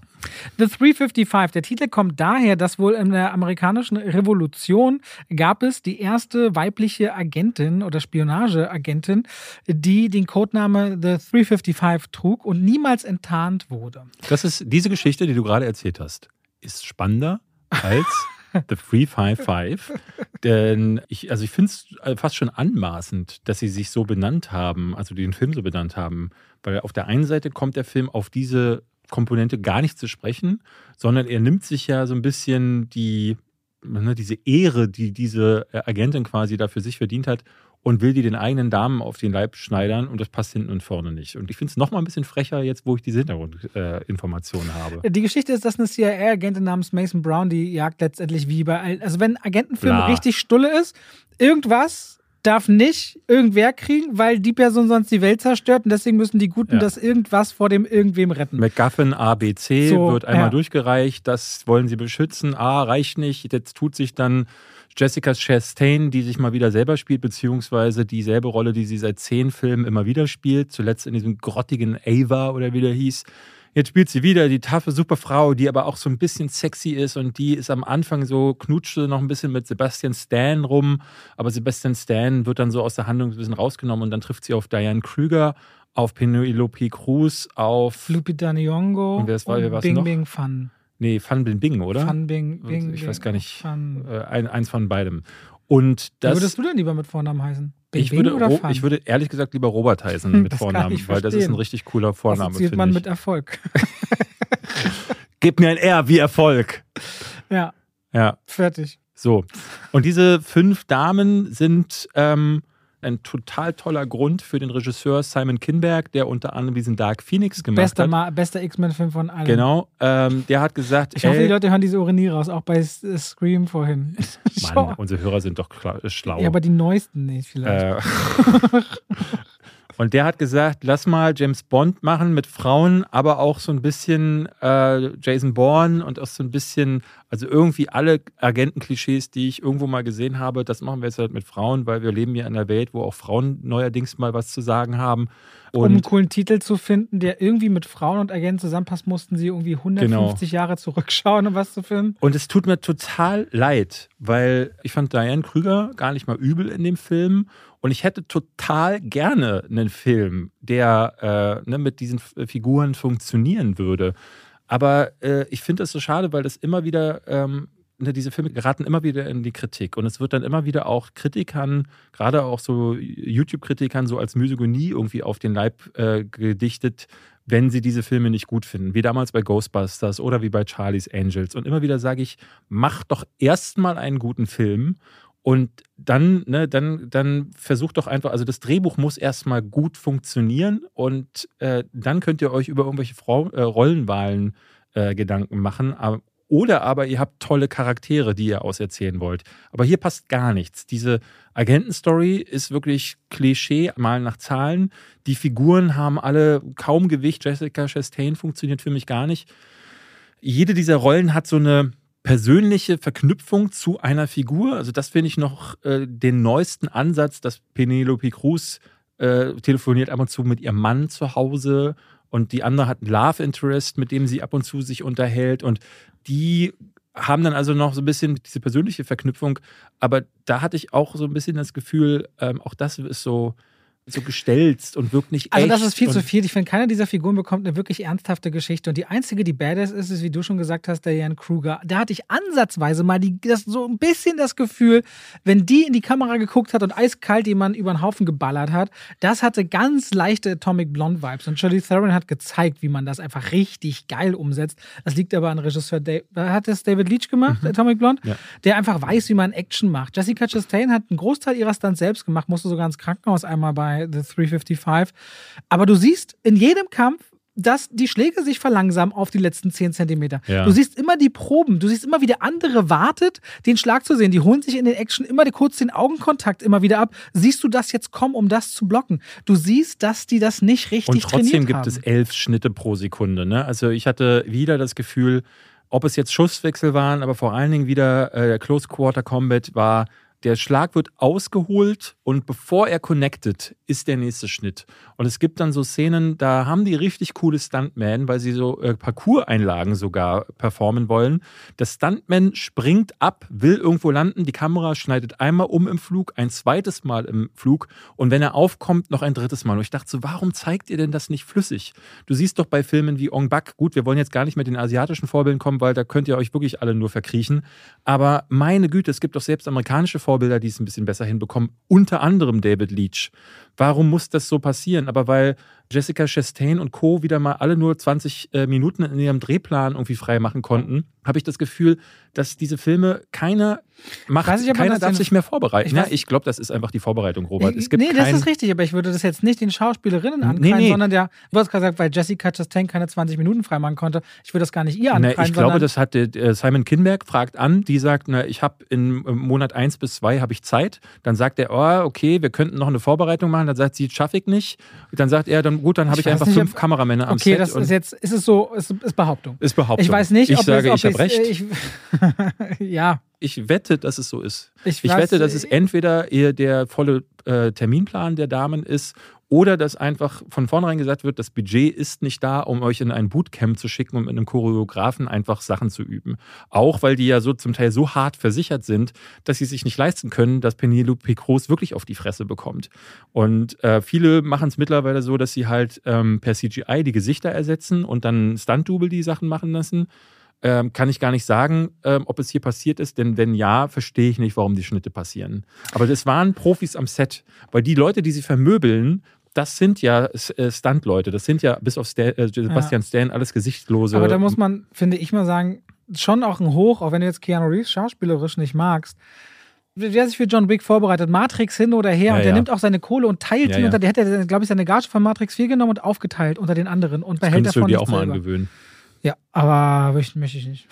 The 355, der Titel kommt daher, dass wohl in der amerikanischen Revolution gab es die erste weibliche Agentin oder Spionageagentin, die den Codename The 355 trug und niemals enttarnt wurde. Das ist diese Geschichte, die du gerade erzählt hast, ist spannender als The 355. Denn ich, also ich finde es fast schon anmaßend, dass sie sich so benannt haben, also den Film so benannt haben. Weil auf der einen Seite kommt der Film auf diese Komponente gar nicht zu sprechen, sondern er nimmt sich ja so ein bisschen die, ne, diese Ehre, die diese äh, Agentin quasi da für sich verdient hat und will die den eigenen Damen auf den Leib schneidern und das passt hinten und vorne nicht. Und ich finde es nochmal ein bisschen frecher jetzt, wo ich diese Hintergrundinformationen äh, habe. Die Geschichte ist, dass eine CIA-Agentin namens Mason Brown die jagt letztendlich wie bei, also wenn ein Agentenfilm Bla. richtig stulle ist, irgendwas darf nicht irgendwer kriegen, weil die Person sonst die Welt zerstört und deswegen müssen die Guten Ja. das irgendwas vor dem irgendwem retten. McGuffin ABC So, wird einmal ja. durchgereicht, das wollen sie beschützen. A, reicht nicht. Jetzt tut sich dann Jessica Chastain, die sich mal wieder selber spielt, beziehungsweise dieselbe Rolle, die sie seit zehn Filmen immer wieder spielt. Zuletzt in diesem grottigen Ava oder wie der hieß. Jetzt spielt sie wieder die taffe Superfrau, die aber auch so ein bisschen sexy ist und die ist am Anfang so, knutschte noch ein bisschen mit Sebastian Stan rum, aber Sebastian Stan wird dann so aus der Handlung ein bisschen rausgenommen und dann trifft sie auf Diane Krüger, auf Penelope Cruz, auf Lupita Nyong'o Und wer ist- wer war's Bing noch? Bing Fun. Nee, Fan Bin Bing, oder? Fun Bing Bing. ich weiß gar nicht. Fun. Äh, ein, eins von beidem. Und Wie das. würdest du denn lieber mit Vornamen heißen? Bing ich, würde, oder Fun? ich würde ehrlich gesagt lieber Robert heißen mit Das Vornamen, weil das ist ein richtig cooler Vorname. Finde man ich. mit Erfolg. Gib mir ein R wie Erfolg. ja, Ja, fertig. so. Und diese fünf Damen sind ähm, ein total toller Grund für den Regisseur Simon Kinberg, der unter anderem diesen Dark Phoenix gemacht Bester, hat. Ma- bester X-Men-Film von allen. Genau. Ähm, der hat gesagt, Ich hoffe, ey, die Leute hören diese Urini raus, auch bei äh, Scream vorhin. Mann, unsere Hörer sind doch schlau. Ja, aber die neuesten nicht vielleicht. Äh, und der hat gesagt, lass mal James Bond machen mit Frauen, aber auch so ein bisschen äh, Jason Bourne und auch so ein bisschen, also irgendwie alle Agentenklischees, die ich irgendwo mal gesehen habe, das machen wir jetzt halt mit Frauen, weil wir leben ja in einer Welt, wo auch Frauen neuerdings mal was zu sagen haben. um einen Und coolen Titel zu finden, der irgendwie mit Frauen und Agenten zusammenpasst, mussten sie irgendwie 150 Genau. Jahre zurückschauen, um was zu filmen. Und es tut mir total leid, weil ich fand Diane Krüger gar nicht mal übel in dem Film. Und ich hätte total gerne einen Film, der äh, ne, mit diesen Figuren funktionieren würde. Aber äh, ich finde das so schade, weil das immer wieder, ähm, ne, diese Filme geraten immer wieder in die Kritik. Und es wird dann immer wieder auch Kritikern, gerade auch so YouTube-Kritikern, so als Misogynie irgendwie auf den Leib äh, gedichtet, wenn sie diese Filme nicht gut finden. Wie damals bei Ghostbusters oder wie bei Charlie's Angels. Und immer wieder sage ich, mach doch erstmal einen guten Film und dann, ne, dann, dann versucht doch einfach, also das Drehbuch muss erstmal gut funktionieren und äh, dann könnt ihr euch über irgendwelche Frau, äh, Rollenwahlen äh, Gedanken machen. Aber, oder aber ihr habt tolle Charaktere, die ihr auserzählen wollt. Aber hier passt gar nichts. Diese Agentenstory ist wirklich Klischee, mal nach Zahlen. Die Figuren haben alle kaum Gewicht. Jessica Chastain funktioniert für mich gar nicht. Jede dieser Rollen hat so eine persönliche Verknüpfung zu einer Figur. Also das finde ich noch äh, den neuesten Ansatz, dass Penelope Cruz äh, telefoniert ab und zu mit ihrem Mann zu Hause und die andere hat einen Love Interest, mit dem sie ab und zu sich unterhält und die haben dann also noch so ein bisschen diese persönliche Verknüpfung, aber da hatte ich auch so ein bisschen das Gefühl, ähm, auch das ist so so gestelzt und wirkt nicht Also echt. das ist viel zu viel. Ich finde, keiner dieser Figuren bekommt eine wirklich ernsthafte Geschichte. Und die einzige, die badass ist, ist, wie du schon gesagt hast, der Jan Kruger. Da hatte ich ansatzweise mal die, das, so ein bisschen das Gefühl, wenn die in die Kamera geguckt hat und eiskalt jemanden über den Haufen geballert hat, das hatte ganz leichte Atomic Blonde Vibes. Und Shirley Theron hat gezeigt, wie man das einfach richtig geil umsetzt. Das liegt aber an Regisseur Dave, hat das David Leach gemacht, Atomic Blonde, Ja. der einfach weiß, wie man Action macht. Jessica Chastain hat einen Großteil ihrer Stunts selbst gemacht, musste sogar ins Krankenhaus einmal bei The 355. Aber du siehst in jedem Kampf, dass die Schläge sich verlangsamen auf die letzten 10 Zentimeter. Ja. Du siehst immer die Proben, du siehst immer, wie der andere wartet, den Schlag zu sehen. Die holen sich in den Action immer kurz den Augenkontakt immer wieder ab. Siehst du das jetzt kommen, um das zu blocken? Du siehst, dass die das nicht richtig Und trotzdem gibt haben. es elf Schnitte pro Sekunde. Ne? Also ich hatte wieder das Gefühl, ob es jetzt Schusswechsel waren, aber vor allen Dingen wieder äh, Close Quarter Combat war der Schlag wird ausgeholt und bevor er connected, ist der nächste Schnitt. Und es gibt dann so Szenen, da haben die richtig coole Stuntmen, weil sie so äh, Parcours-Einlagen sogar performen wollen. Der Stuntman springt ab, will irgendwo landen, die Kamera schneidet einmal um im Flug, ein zweites Mal im Flug und wenn er aufkommt, noch ein drittes Mal. Und ich dachte so, warum zeigt ihr denn das nicht flüssig? Du siehst doch bei Filmen wie Ong Bak, gut, wir wollen jetzt gar nicht mit den asiatischen Vorbildern kommen, weil da könnt ihr euch wirklich alle nur verkriechen. Aber meine Güte, es gibt doch selbst amerikanische Vorbilder, die es ein bisschen besser hinbekommen, unter anderem David Leach. Warum muss das so passieren? Aber weil Jessica Chastain und Co. wieder mal alle nur 20 äh, Minuten in ihrem Drehplan irgendwie frei machen konnten, habe ich das Gefühl, dass diese Filme keiner macht, Weiß ich, keiner darf sich mehr vorbereiten. Ich Ich, ja, weiß- ich glaube, das ist einfach die Vorbereitung, Robert. Es gibt nee, das ist richtig, aber ich würde das jetzt nicht den Schauspielerinnen Nee, ankreiden, nee. sondern der, du hast gesagt, weil Jessica Chastain keine 20 Minuten freimachen konnte. Ich würde das gar nicht ihr Na, ankreiden, ich glaube, das hat äh, Simon Kinberg fragt an, die sagt, na, ich habe im Monat 1 bis 2 habe ich Zeit. Dann sagt er, oh, okay, wir könnten noch eine Vorbereitung machen. Dann sagt sie, schaffe ich nicht. Dann sagt er, dann gut, dann habe Ich ich, einfach nicht, fünf ob- Kameramänner am Okay, Set. das und ist jetzt, ist es so, ist, ist Behauptung. ist Behauptung. Ich weiß nicht, ich ob sage, es, ob ich habe recht. Ich, ja, Ich wette, dass es so ist. ich, Ich weiß, wette, dass es entweder eher der volle äh, Terminplan der Damen ist oder dass einfach von vornherein gesagt wird, das Budget ist nicht da, um euch in ein Bootcamp zu schicken und mit einem Choreografen einfach Sachen zu üben. Auch weil die ja so zum Teil so hart versichert sind, dass sie sich nicht leisten können, dass Penelope Cruz wirklich auf die Fresse bekommt. Und äh, viele machen es mittlerweile so, dass sie halt ähm, per CGI die Gesichter ersetzen und dann Stunt-Double die Sachen machen lassen. Ähm, kann ich gar nicht sagen, ähm, ob es hier passiert ist, denn wenn ja, verstehe ich nicht, warum die Schnitte passieren. Aber das waren Profis am Set, weil die Leute, die sie vermöbeln, das sind ja äh, Stunt-Leute, das sind ja bis auf Stan, äh, Sebastian Stan alles gesichtlose. Aber da muss man, finde ich mal sagen, schon auch ein Hoch, auch wenn du jetzt Keanu Reeves schauspielerisch nicht magst. Wer sich für John Wick vorbereitet, Matrix hin oder her, Ja, und der ja. nimmt auch seine Kohle und teilt Ja, die ja. unter, der hätte, glaube ich, seine Gage von Matrix 4 genommen und aufgeteilt unter den anderen und behält du davon dir nichts auch mal angewöhnen. Ja, aber möchte, möchte ich nicht.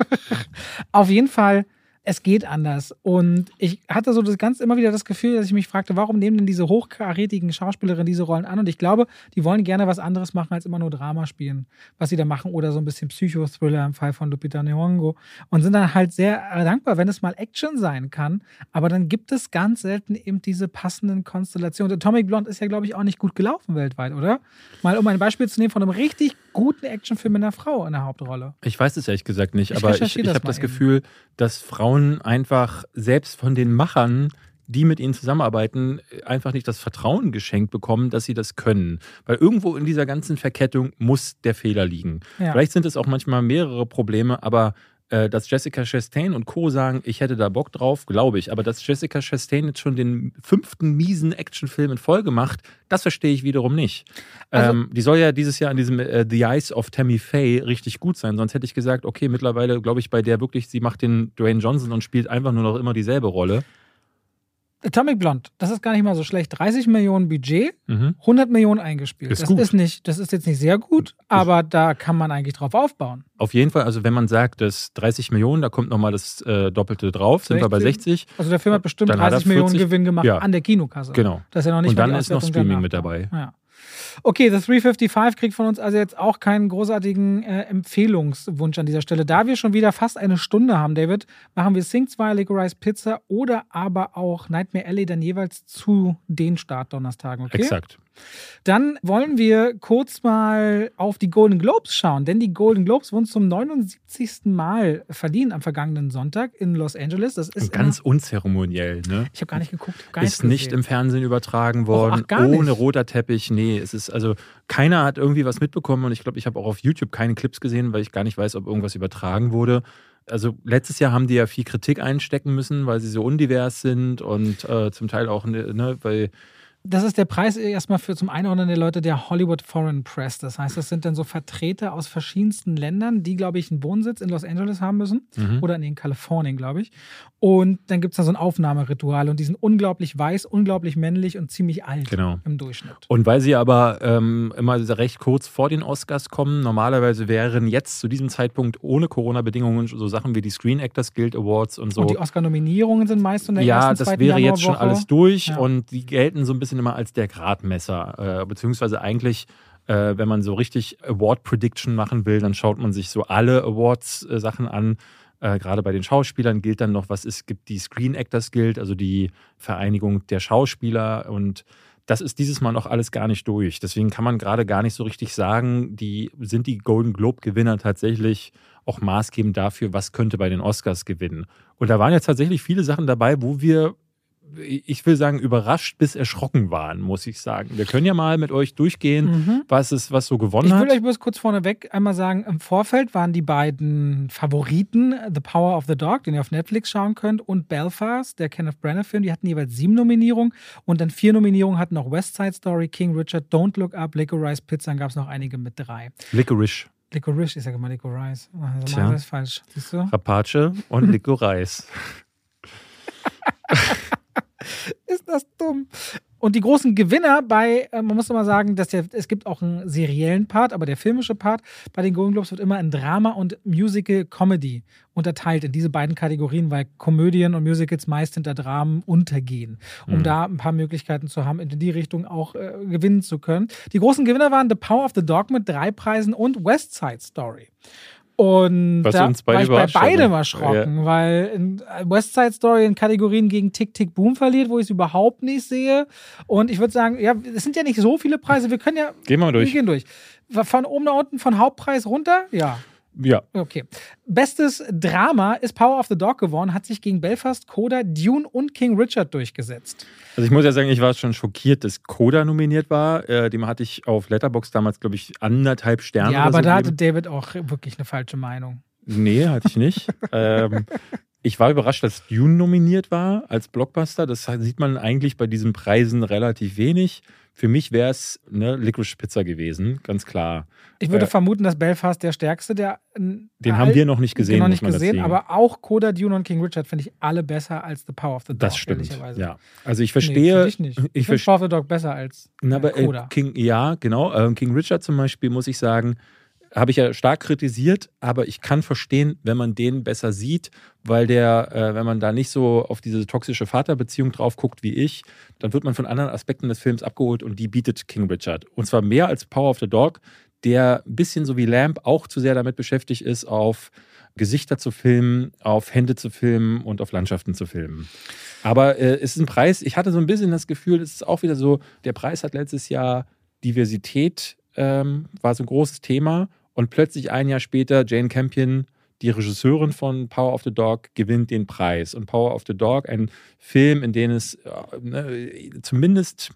Auf jeden Fall, es geht anders. Und ich hatte so das ganz immer wieder das Gefühl, dass ich mich fragte, warum nehmen denn diese hochkarätigen Schauspielerinnen diese Rollen an? Und ich glaube, die wollen gerne was anderes machen, als immer nur Drama spielen, was sie da machen. Oder so ein bisschen Psychothriller im Fall von Lupita Nyong'o. Und sind dann halt sehr äh, dankbar, wenn es mal Action sein kann. Aber dann gibt es ganz selten eben diese passenden Konstellationen. Und Atomic Blonde ist ja, glaube ich, auch nicht gut gelaufen weltweit, oder? Mal um ein Beispiel zu nehmen von einem richtig guten Actionfilm mit einer Frau in der Hauptrolle. Ich weiß es ehrlich gesagt nicht, Ich aber ich, ich habe das eben. Gefühl, dass Frauen einfach selbst von den Machern, die mit ihnen zusammenarbeiten, einfach nicht das Vertrauen geschenkt bekommen, dass sie das können. Weil irgendwo in dieser ganzen Verkettung muss der Fehler liegen. Ja. Vielleicht sind es auch manchmal mehrere Probleme, aber dass Jessica Chastain und Co. sagen, ich hätte da Bock drauf, glaube ich. Aber dass Jessica Chastain jetzt schon den fünften miesen Actionfilm in Folge macht, das verstehe ich wiederum nicht. Also- ähm, die soll ja dieses Jahr an diesem äh, The Eyes of Tammy Faye richtig gut sein. Sonst hätte ich gesagt, okay, mittlerweile glaube ich bei der wirklich, sie macht den Dwayne Johnson und spielt einfach nur noch immer dieselbe Rolle. Atomic Blonde, das ist gar nicht mal so schlecht. 30 Millionen Budget, Mhm. 100 Millionen eingespielt. Ist das gut. ist nicht, das ist jetzt nicht sehr gut, aber da kann man eigentlich drauf aufbauen. Auf jeden Fall, also wenn man sagt, dass 30 Millionen, da kommt nochmal das äh, Doppelte drauf, sind wir bei 60. Also der Film hat bestimmt Dann hat er 30 Millionen 40 Gewinn gemacht ja. an der Kinokasse. Genau. Das ist ja noch nicht Und dann ist noch Streaming danach. mit dabei. Ja. Okay, The 355 kriegt von uns also jetzt auch keinen großartigen äh, Empfehlungswunsch an dieser Stelle. Da wir schon wieder fast eine Stunde haben, David, machen wir Sing 2, Licorice Pizza oder aber auch Nightmare Alley dann jeweils zu den Startdonnerstagen, okay? Exakt. Dann wollen wir kurz mal auf die Golden Globes schauen, denn die Golden Globes wurden zum 79. Mal verliehen am vergangenen Sonntag in Los Angeles. Das ist ganz unzeremoniell, ne? ich habe gar nicht geguckt, gar ist nicht im Fernsehen übertragen worden, ach, gar ohne nicht. roter Teppich. Nee, es ist also keiner hat irgendwie was mitbekommen und ich glaube, ich habe auch auf YouTube keine Clips gesehen, weil ich gar nicht weiß, ob irgendwas übertragen wurde. Also letztes Jahr haben die ja viel Kritik einstecken müssen, weil sie so undivers sind und äh, zum Teil auch, ne, ne, weil Das ist der Preis erstmal für zum Einordnen der Leute der Hollywood Foreign Press. Das heißt, das sind dann so Vertreter aus verschiedensten Ländern, die, glaube ich, einen Wohnsitz in Los Angeles haben müssen Mhm. oder in Kalifornien, glaube ich. Und dann gibt es da so ein Aufnahmeritual und die sind unglaublich weiß, unglaublich männlich und ziemlich alt Genau. im Durchschnitt. Und weil sie aber ähm, immer recht kurz vor den Oscars kommen, normalerweise wären jetzt zu diesem Zeitpunkt ohne Corona-Bedingungen so Sachen wie die Screen Actors Guild Awards und so. Und die Oscar-Nominierungen sind meist in der ja, ersten, das wäre jetzt schon alles durch Ja. und die gelten so ein bisschen immer als der Gradmesser, äh, beziehungsweise eigentlich, äh, wenn man so richtig Award Prediction machen will, dann schaut man sich so alle Awards-Sachen an. Äh, Gerade bei den Schauspielern gilt dann noch, was es gibt die Screen Actors Guild, also die Vereinigung der Schauspieler und das ist dieses Mal noch alles gar nicht durch. Deswegen kann man gerade gar nicht so richtig sagen, die sind die Golden Globe Gewinner tatsächlich auch maßgebend dafür, was könnte bei den Oscars gewinnen. Und da waren jetzt tatsächlich viele Sachen dabei, wo wir ich will sagen, überrascht bis erschrocken waren, muss ich sagen. Wir können ja mal mit euch durchgehen, mhm. was es, was so gewonnen hat. Ich will hat. euch bloß kurz vorneweg einmal sagen, im Vorfeld waren die beiden Favoriten The Power of the Dog, den ihr auf Netflix schauen könnt, und Belfast, der Kenneth Branagh-Film. Die hatten jeweils sieben Nominierungen und dann vier Nominierungen hatten noch West Side Story, King Richard, Don't Look Up, Licorice Pizza, dann gab es noch einige mit drei. Licorice. Licorice, ich sage immer Licorice. Also Tja. das ist falsch. Siehst du? Rapace und Licorice. ist das dumm. Und die großen Gewinner bei, äh, man muss immer sagen, dass der, es gibt auch einen seriellen Part, aber der filmische Part bei den Golden Globes wird immer in Drama und Musical Comedy unterteilt in diese beiden Kategorien, weil Komödien und Musicals meist hinter Dramen untergehen, um mhm. da ein paar Möglichkeiten zu haben, in die Richtung auch äh, gewinnen zu können. Die großen Gewinner waren The Power of the Dog mit drei Preisen und West Side Story. Und Was da uns beide war ich bei beidem erschrocken, ja. weil in West Side Story in Kategorien gegen Tick Tick Boom verliert, wo ich es überhaupt nicht sehe. Und ich würde sagen, ja, es sind ja nicht so viele Preise. Wir können ja. Gehen wir durch. Wir gehen durch. Von oben nach unten, von Hauptpreis runter? Ja. Ja. Okay. Bestes Drama ist Power of the Dog geworden, hat sich gegen Belfast, Coda, Dune und King Richard durchgesetzt. Also ich muss ja sagen, ich war schon schockiert, dass Coda nominiert war. Äh, dem hatte ich auf Letterbox damals, glaube ich, anderthalb Sterne. Ja, aber so da hatte David auch wirklich eine falsche Meinung. Nee, hatte ich nicht. ähm, ich war überrascht, dass Dune nominiert war als Blockbuster. Das sieht man eigentlich bei diesen Preisen relativ wenig. Für mich wäre es eine Licorice Pizza gewesen, ganz klar. Ich würde äh, vermuten, dass Belfast der stärkste der. Den haben wir noch nicht gesehen. Noch nicht gesehen, aber auch Coda, Dune und King Richard finde ich alle besser als The Power of the Dog. Das stimmt. Ja. Also ich verstehe. Nee, ich nicht. Ich, ich finde Power of the Dog besser als na, aber, äh, Coda. King, ja, genau. Äh, King Richard zum Beispiel, muss ich sagen, habe ich ja stark kritisiert, aber ich kann verstehen, wenn man den besser sieht, weil der, äh, wenn man da nicht so auf diese toxische Vaterbeziehung drauf guckt wie ich, dann wird man von anderen Aspekten des Films abgeholt und die bietet King Richard. Und zwar mehr als Power of the Dog, der ein bisschen so wie Lamp auch zu sehr damit beschäftigt ist, auf Gesichter zu filmen, auf Hände zu filmen und auf Landschaften zu filmen. Aber äh, es ist ein Preis, ich hatte so ein bisschen das Gefühl, es ist auch wieder so, der Preis hat letztes Jahr Diversität, ähm, war so ein großes Thema und plötzlich ein Jahr später, Jane Campion, die Regisseurin von Power of the Dog, gewinnt den Preis. Und Power of the Dog, ein Film, in dem es äh, ne, zumindest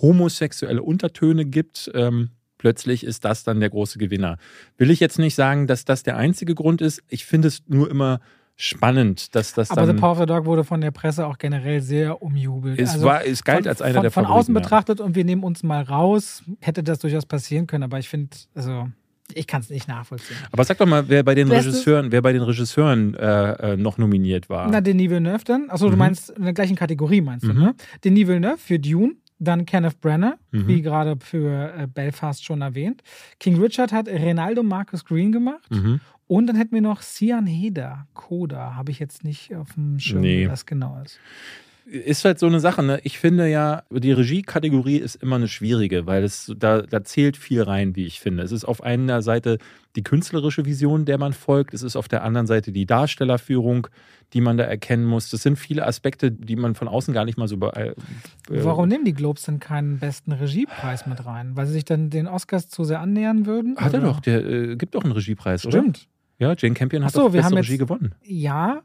homosexuelle Untertöne gibt, ähm, plötzlich ist das dann der große Gewinner. Will ich jetzt nicht sagen, dass das der einzige Grund ist. Ich finde es nur immer spannend, dass das Aber dann... The Power of the Dog wurde von der Presse auch generell sehr umjubelt. Es, also war, es galt von, als einer von, der Von Favoriten, außen betrachtet und wir nehmen uns mal raus, hätte das durchaus passieren können. Aber ich finde, also ich kann es nicht nachvollziehen. Aber sag doch mal, wer bei den Bestes? Regisseuren, wer bei den Regisseuren äh, äh, noch nominiert war. Na, Denis Villeneuve dann. Achso, mhm. du meinst in der gleichen Kategorie, meinst du, mhm. ne? Denis Villeneuve für Dune, dann Kenneth Brenner, mhm. wie gerade für äh, Belfast schon erwähnt. King Richard hat Renaldo Marcus Green gemacht. Mhm. Und dann hätten wir noch Sian Heder, Coda. Habe ich jetzt nicht auf dem Schirm, nee. was genau ist ist halt so eine Sache. Ne? Ich finde ja, die Regie-Kategorie ist immer eine schwierige, weil es da, da zählt viel rein, wie ich finde. Es ist auf einer Seite die künstlerische Vision, der man folgt. Es ist auf der anderen Seite die Darstellerführung, die man da erkennen muss. Das sind viele Aspekte, die man von außen gar nicht mal so. Äh, Warum nehmen die Globes denn keinen besten Regiepreis mit rein? Weil sie sich dann den Oscars zu sehr annähern würden? Hat oder? er doch, der äh, gibt doch einen Regiepreis, Stimmt. oder? Stimmt. Ja, Jane Campion hat so, wir haben Regie gewonnen. Ja,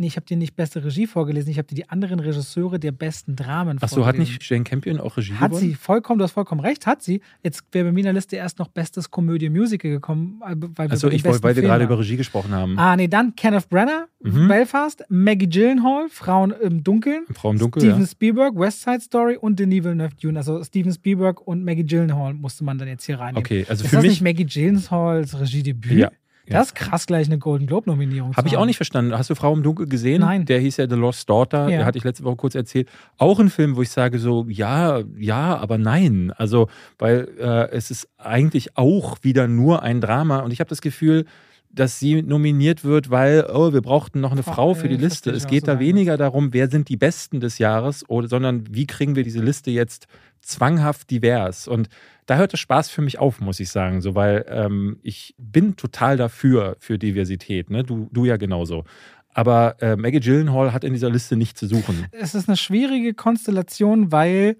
Nee, ich habe dir nicht beste Regie vorgelesen, ich habe dir die anderen Regisseure der besten Dramen Ach so, hat nicht Jane Campion auch Regie Hat gewonnen? sie, vollkommen, du hast vollkommen recht, hat sie. Jetzt wäre bei mir in der Liste erst noch bestes Komödie-Musical gekommen, weil wir Achso, ich wollte, weil wir gerade über Regie gesprochen haben. Ah, nee, dann Kenneth Brenner, mhm. Belfast, Maggie Gyllenhaal, Frauen im Dunkeln, Frau im Dunkeln, Steven ja. Spielberg, West Side Story und Denis Villeneuve Dune. Also Steven Spielberg und Maggie Gyllenhaal musste man dann jetzt hier reinnehmen. Okay, also ist für das mich nicht Maggie Gyllenhaals Regiedebüt? Ja. Das ist krass, gleich eine Golden Globe-Nominierung. Habe ich auch nicht verstanden. Hast du Frau im Dunkel gesehen? Nein. Der hieß ja The Lost Daughter. Ja. Der hatte ich letzte Woche kurz erzählt. Auch ein Film, wo ich sage so, ja, ja, aber nein. Also, weil äh, es ist eigentlich auch wieder nur ein Drama. Und ich habe das Gefühl, dass sie nominiert wird, weil, oh, wir brauchten noch eine Frau- Frau für die äh, Liste. Es geht du da weniger darum, wer sind die Besten des Jahres, oder, sondern wie kriegen wir diese Liste jetzt zwanghaft divers. Und da hört der Spaß für mich auf, muss ich sagen, so, weil ähm, ich bin total dafür, für Diversität. Ne? Du, du ja genauso. Aber äh, Maggie Gyllenhaal hat in dieser Liste nichts zu suchen. Es ist eine schwierige Konstellation, weil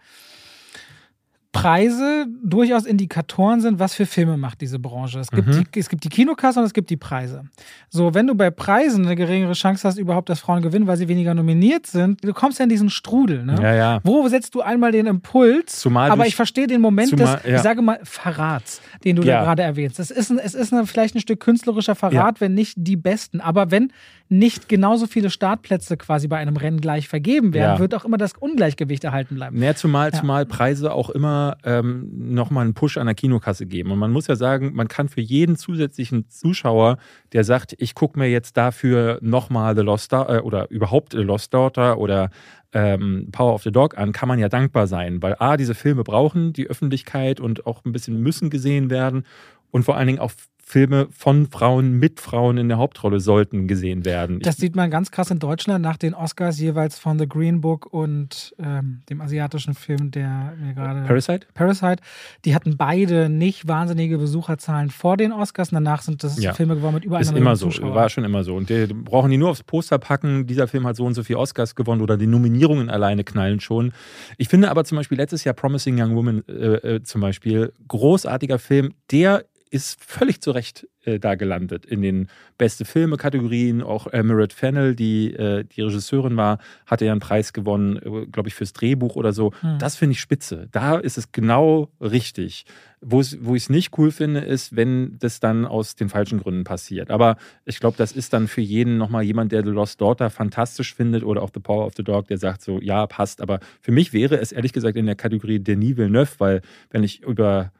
Preise durchaus Indikatoren sind, was für Filme macht diese Branche. Es gibt, Mhm. die, es gibt die Kinokasse und es gibt die Preise. So, wenn du bei Preisen eine geringere Chance hast, überhaupt, dass Frauen gewinnen, weil sie weniger nominiert sind, du kommst ja in diesen Strudel. Ne? Ja, ja. Wo setzt du einmal den Impuls? Zumal aber durch- ich verstehe den Moment zumal- des, ja. ich sage mal, Verrats, den du da gerade erwähnst. Es ist, ein, es ist eine, vielleicht ein Stück künstlerischer Verrat, wenn nicht die besten. Aber wenn nicht genauso viele Startplätze quasi bei einem Rennen gleich vergeben werden, wird auch immer das Ungleichgewicht erhalten bleiben. Naja, zumal, zumal Preise auch immer ähm, nochmal einen Push an der Kinokasse geben. Und man muss ja sagen, man kann für jeden zusätzlichen Zuschauer, der sagt, ich gucke mir jetzt dafür nochmal The Lost Daughter äh, oder überhaupt The Lost Daughter oder ähm, Power of the Dog an, kann man ja dankbar sein, weil A, diese Filme brauchen die Öffentlichkeit und auch ein bisschen müssen gesehen werden und vor allen Dingen auch Filme von Frauen mit Frauen in der Hauptrolle sollten gesehen werden. Das sieht man ganz krass in Deutschland nach den Oscars jeweils von The Green Book und ähm, dem asiatischen Film, der mir gerade. Parasite? Parasite. Die hatten beide nicht wahnsinnige Besucherzahlen vor den Oscars. Und danach sind das Ja. Filme geworden mit über Ist einer immer Million so, Zuschauer. war schon immer so. Und die brauchen die nur aufs Poster packen, dieser Film hat so und so viele Oscars gewonnen oder die Nominierungen alleine knallen schon. Ich finde aber zum Beispiel letztes Jahr Promising Young Woman äh, äh, zum Beispiel, großartiger Film, der ist völlig zu Recht äh, da gelandet in den beste Filme-Kategorien. Auch Emerald Fennell, die äh, die Regisseurin war, hatte ja einen Preis gewonnen, äh, glaube ich, fürs Drehbuch oder so. Hm. Das finde ich spitze. Da ist es genau richtig. Wo es- wo ich es nicht cool finde, ist, wenn das dann aus den falschen Gründen passiert. Aber ich glaube, das ist dann für jeden nochmal jemand, der The Lost Daughter fantastisch findet oder auch The Power of the Dog, der sagt so, ja, passt. Aber für mich wäre es ehrlich gesagt in der Kategorie Denis Villeneuve, weil wenn ich über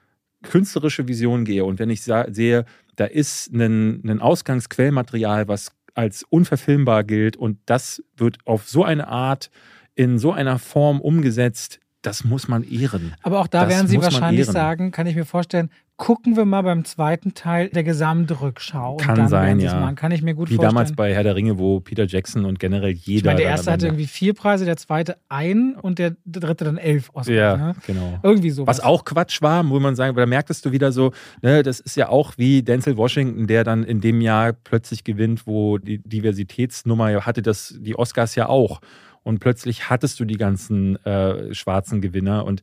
künstlerische Vision gehe und wenn ich sehe, da ist ein, ein Ausgangsquellmaterial, was als unverfilmbar gilt und das wird auf so eine Art, in so einer Form umgesetzt, das muss man ehren. Aber auch da Das werden sie wahrscheinlich sagen, kann ich mir vorstellen, gucken wir mal beim zweiten Teil der Gesamtrückschau. Und Kann dann sein, ja. machen. Kann ich mir gut Wie vorstellen. damals bei Herr der Ringe, wo Peter Jackson und generell jeder. ich meine, der erste hatte irgendwie vier Preise, der zweite ein und der dritte dann elf Oscars. Ja, Ne? genau. Irgendwie sowas. Was auch Quatsch war, wo man sagen, weil da merktest du wieder so, ne, das ist ja auch wie Denzel Washington, der dann in dem Jahr plötzlich gewinnt, wo die Diversitätsnummer hatte das, die Oscars ja auch. Und plötzlich hattest du die ganzen äh, schwarzen Gewinner. Und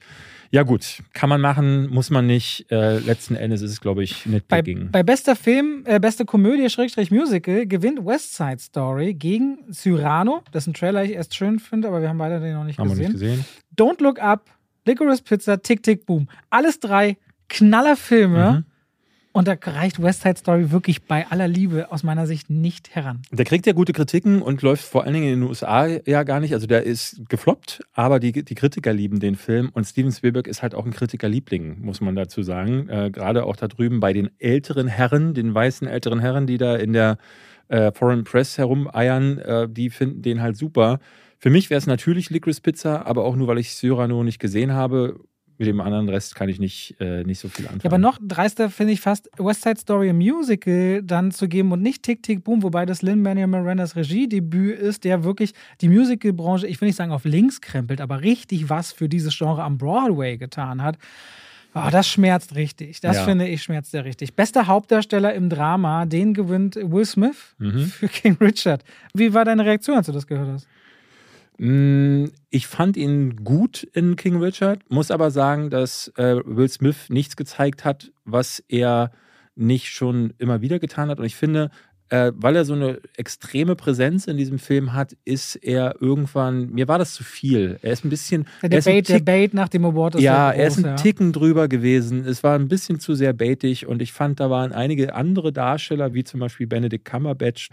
ja, gut, kann man machen, muss man nicht. Äh, letzten Endes ist es, glaube ich, Bei, Nitpicking. bei bester Film, äh, beste Komödie, Schrägstrich Musical, gewinnt West Side Story gegen Cyrano, dessen Trailer ich erst schön finde, aber wir haben beide den noch nicht Haben wir gesehen. nicht gesehen. Don't Look Up, Licorice Pizza, Tick Tick Boom. Alles drei Knallerfilme. Mhm. Und da reicht West Side Story wirklich bei aller Liebe aus meiner Sicht nicht heran. Der kriegt ja gute Kritiken und läuft vor allen Dingen in den USA ja gar nicht. Also der ist gefloppt, aber die, die Kritiker lieben den Film und Steven Spielberg ist halt auch ein Kritikerliebling, muss man dazu sagen. Äh, Gerade auch da drüben bei den älteren Herren, den weißen älteren Herren, die da in der äh, Foreign Press herumeiern, äh, die finden den halt super. Für mich wäre es natürlich Licorice Pizza, aber auch nur, weil ich Cyrano nicht gesehen habe. Mit dem anderen Rest kann ich nicht, äh, nicht so viel anfangen. Ja, aber noch dreister finde ich fast West Side Story Musical dann zu geben und nicht Tick Tick Boom, wobei das Lin-Manuel Mirandas Regiedebüt ist, der wirklich die Musicalbranche, ich will nicht sagen auf links krempelt, aber richtig was für dieses Genre am Broadway getan hat. Oh, das schmerzt richtig. Das Ja. finde ich schmerzt sehr richtig. Bester Hauptdarsteller im Drama, den gewinnt Will Smith Mhm. für King Richard. Wie war deine Reaktion, als du das gehört hast? Mm, Ich fand ihn gut in King Richard, muss aber sagen, dass äh, Will Smith nichts gezeigt hat, was er nicht schon immer wieder getan hat. Und ich finde, äh, weil er so eine extreme Präsenz in diesem Film hat, ist er irgendwann, mir war das zu viel. Er ist ein bisschen. Der er Debate, Tick- Bait nach dem Award ist ja, sehr er ist groß, ein ja. Ticken drüber gewesen. Es war ein bisschen zu sehr baitig und ich fand, da waren einige andere Darsteller, wie zum Beispiel Benedict Cumberbatch,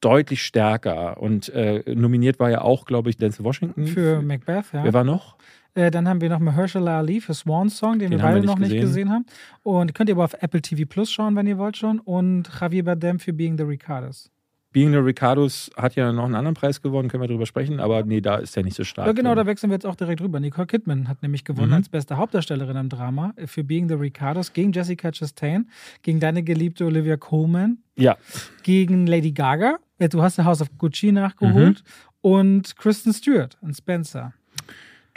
deutlich stärker. Und äh, nominiert war ja auch, glaube ich, Denzel Washington. Für Macbeth, ja. Wer war noch? Äh, dann haben wir noch Mahershala Ali für Swan Song, den, Den wir beide wir noch nicht nicht gesehen. gesehen haben. Und könnt ihr aber auf Apple TV Plus schauen, wenn ihr wollt schon. Und Javier Bardem für Being the Ricardos. Being the Ricardos hat ja noch einen anderen Preis gewonnen, können wir drüber sprechen, aber nee, da ist er nicht so stark. Ja, genau, da wechseln wir jetzt auch direkt rüber. Nicole Kidman hat nämlich gewonnen Mhm. als beste Hauptdarstellerin im Drama für Being the Ricardos gegen Jessica Chastain, gegen deine geliebte Olivia Colman, Ja, gegen Lady Gaga. Du hast ja House of Gucci nachgeholt. Mhm. Und Kristen Stewart und Spencer.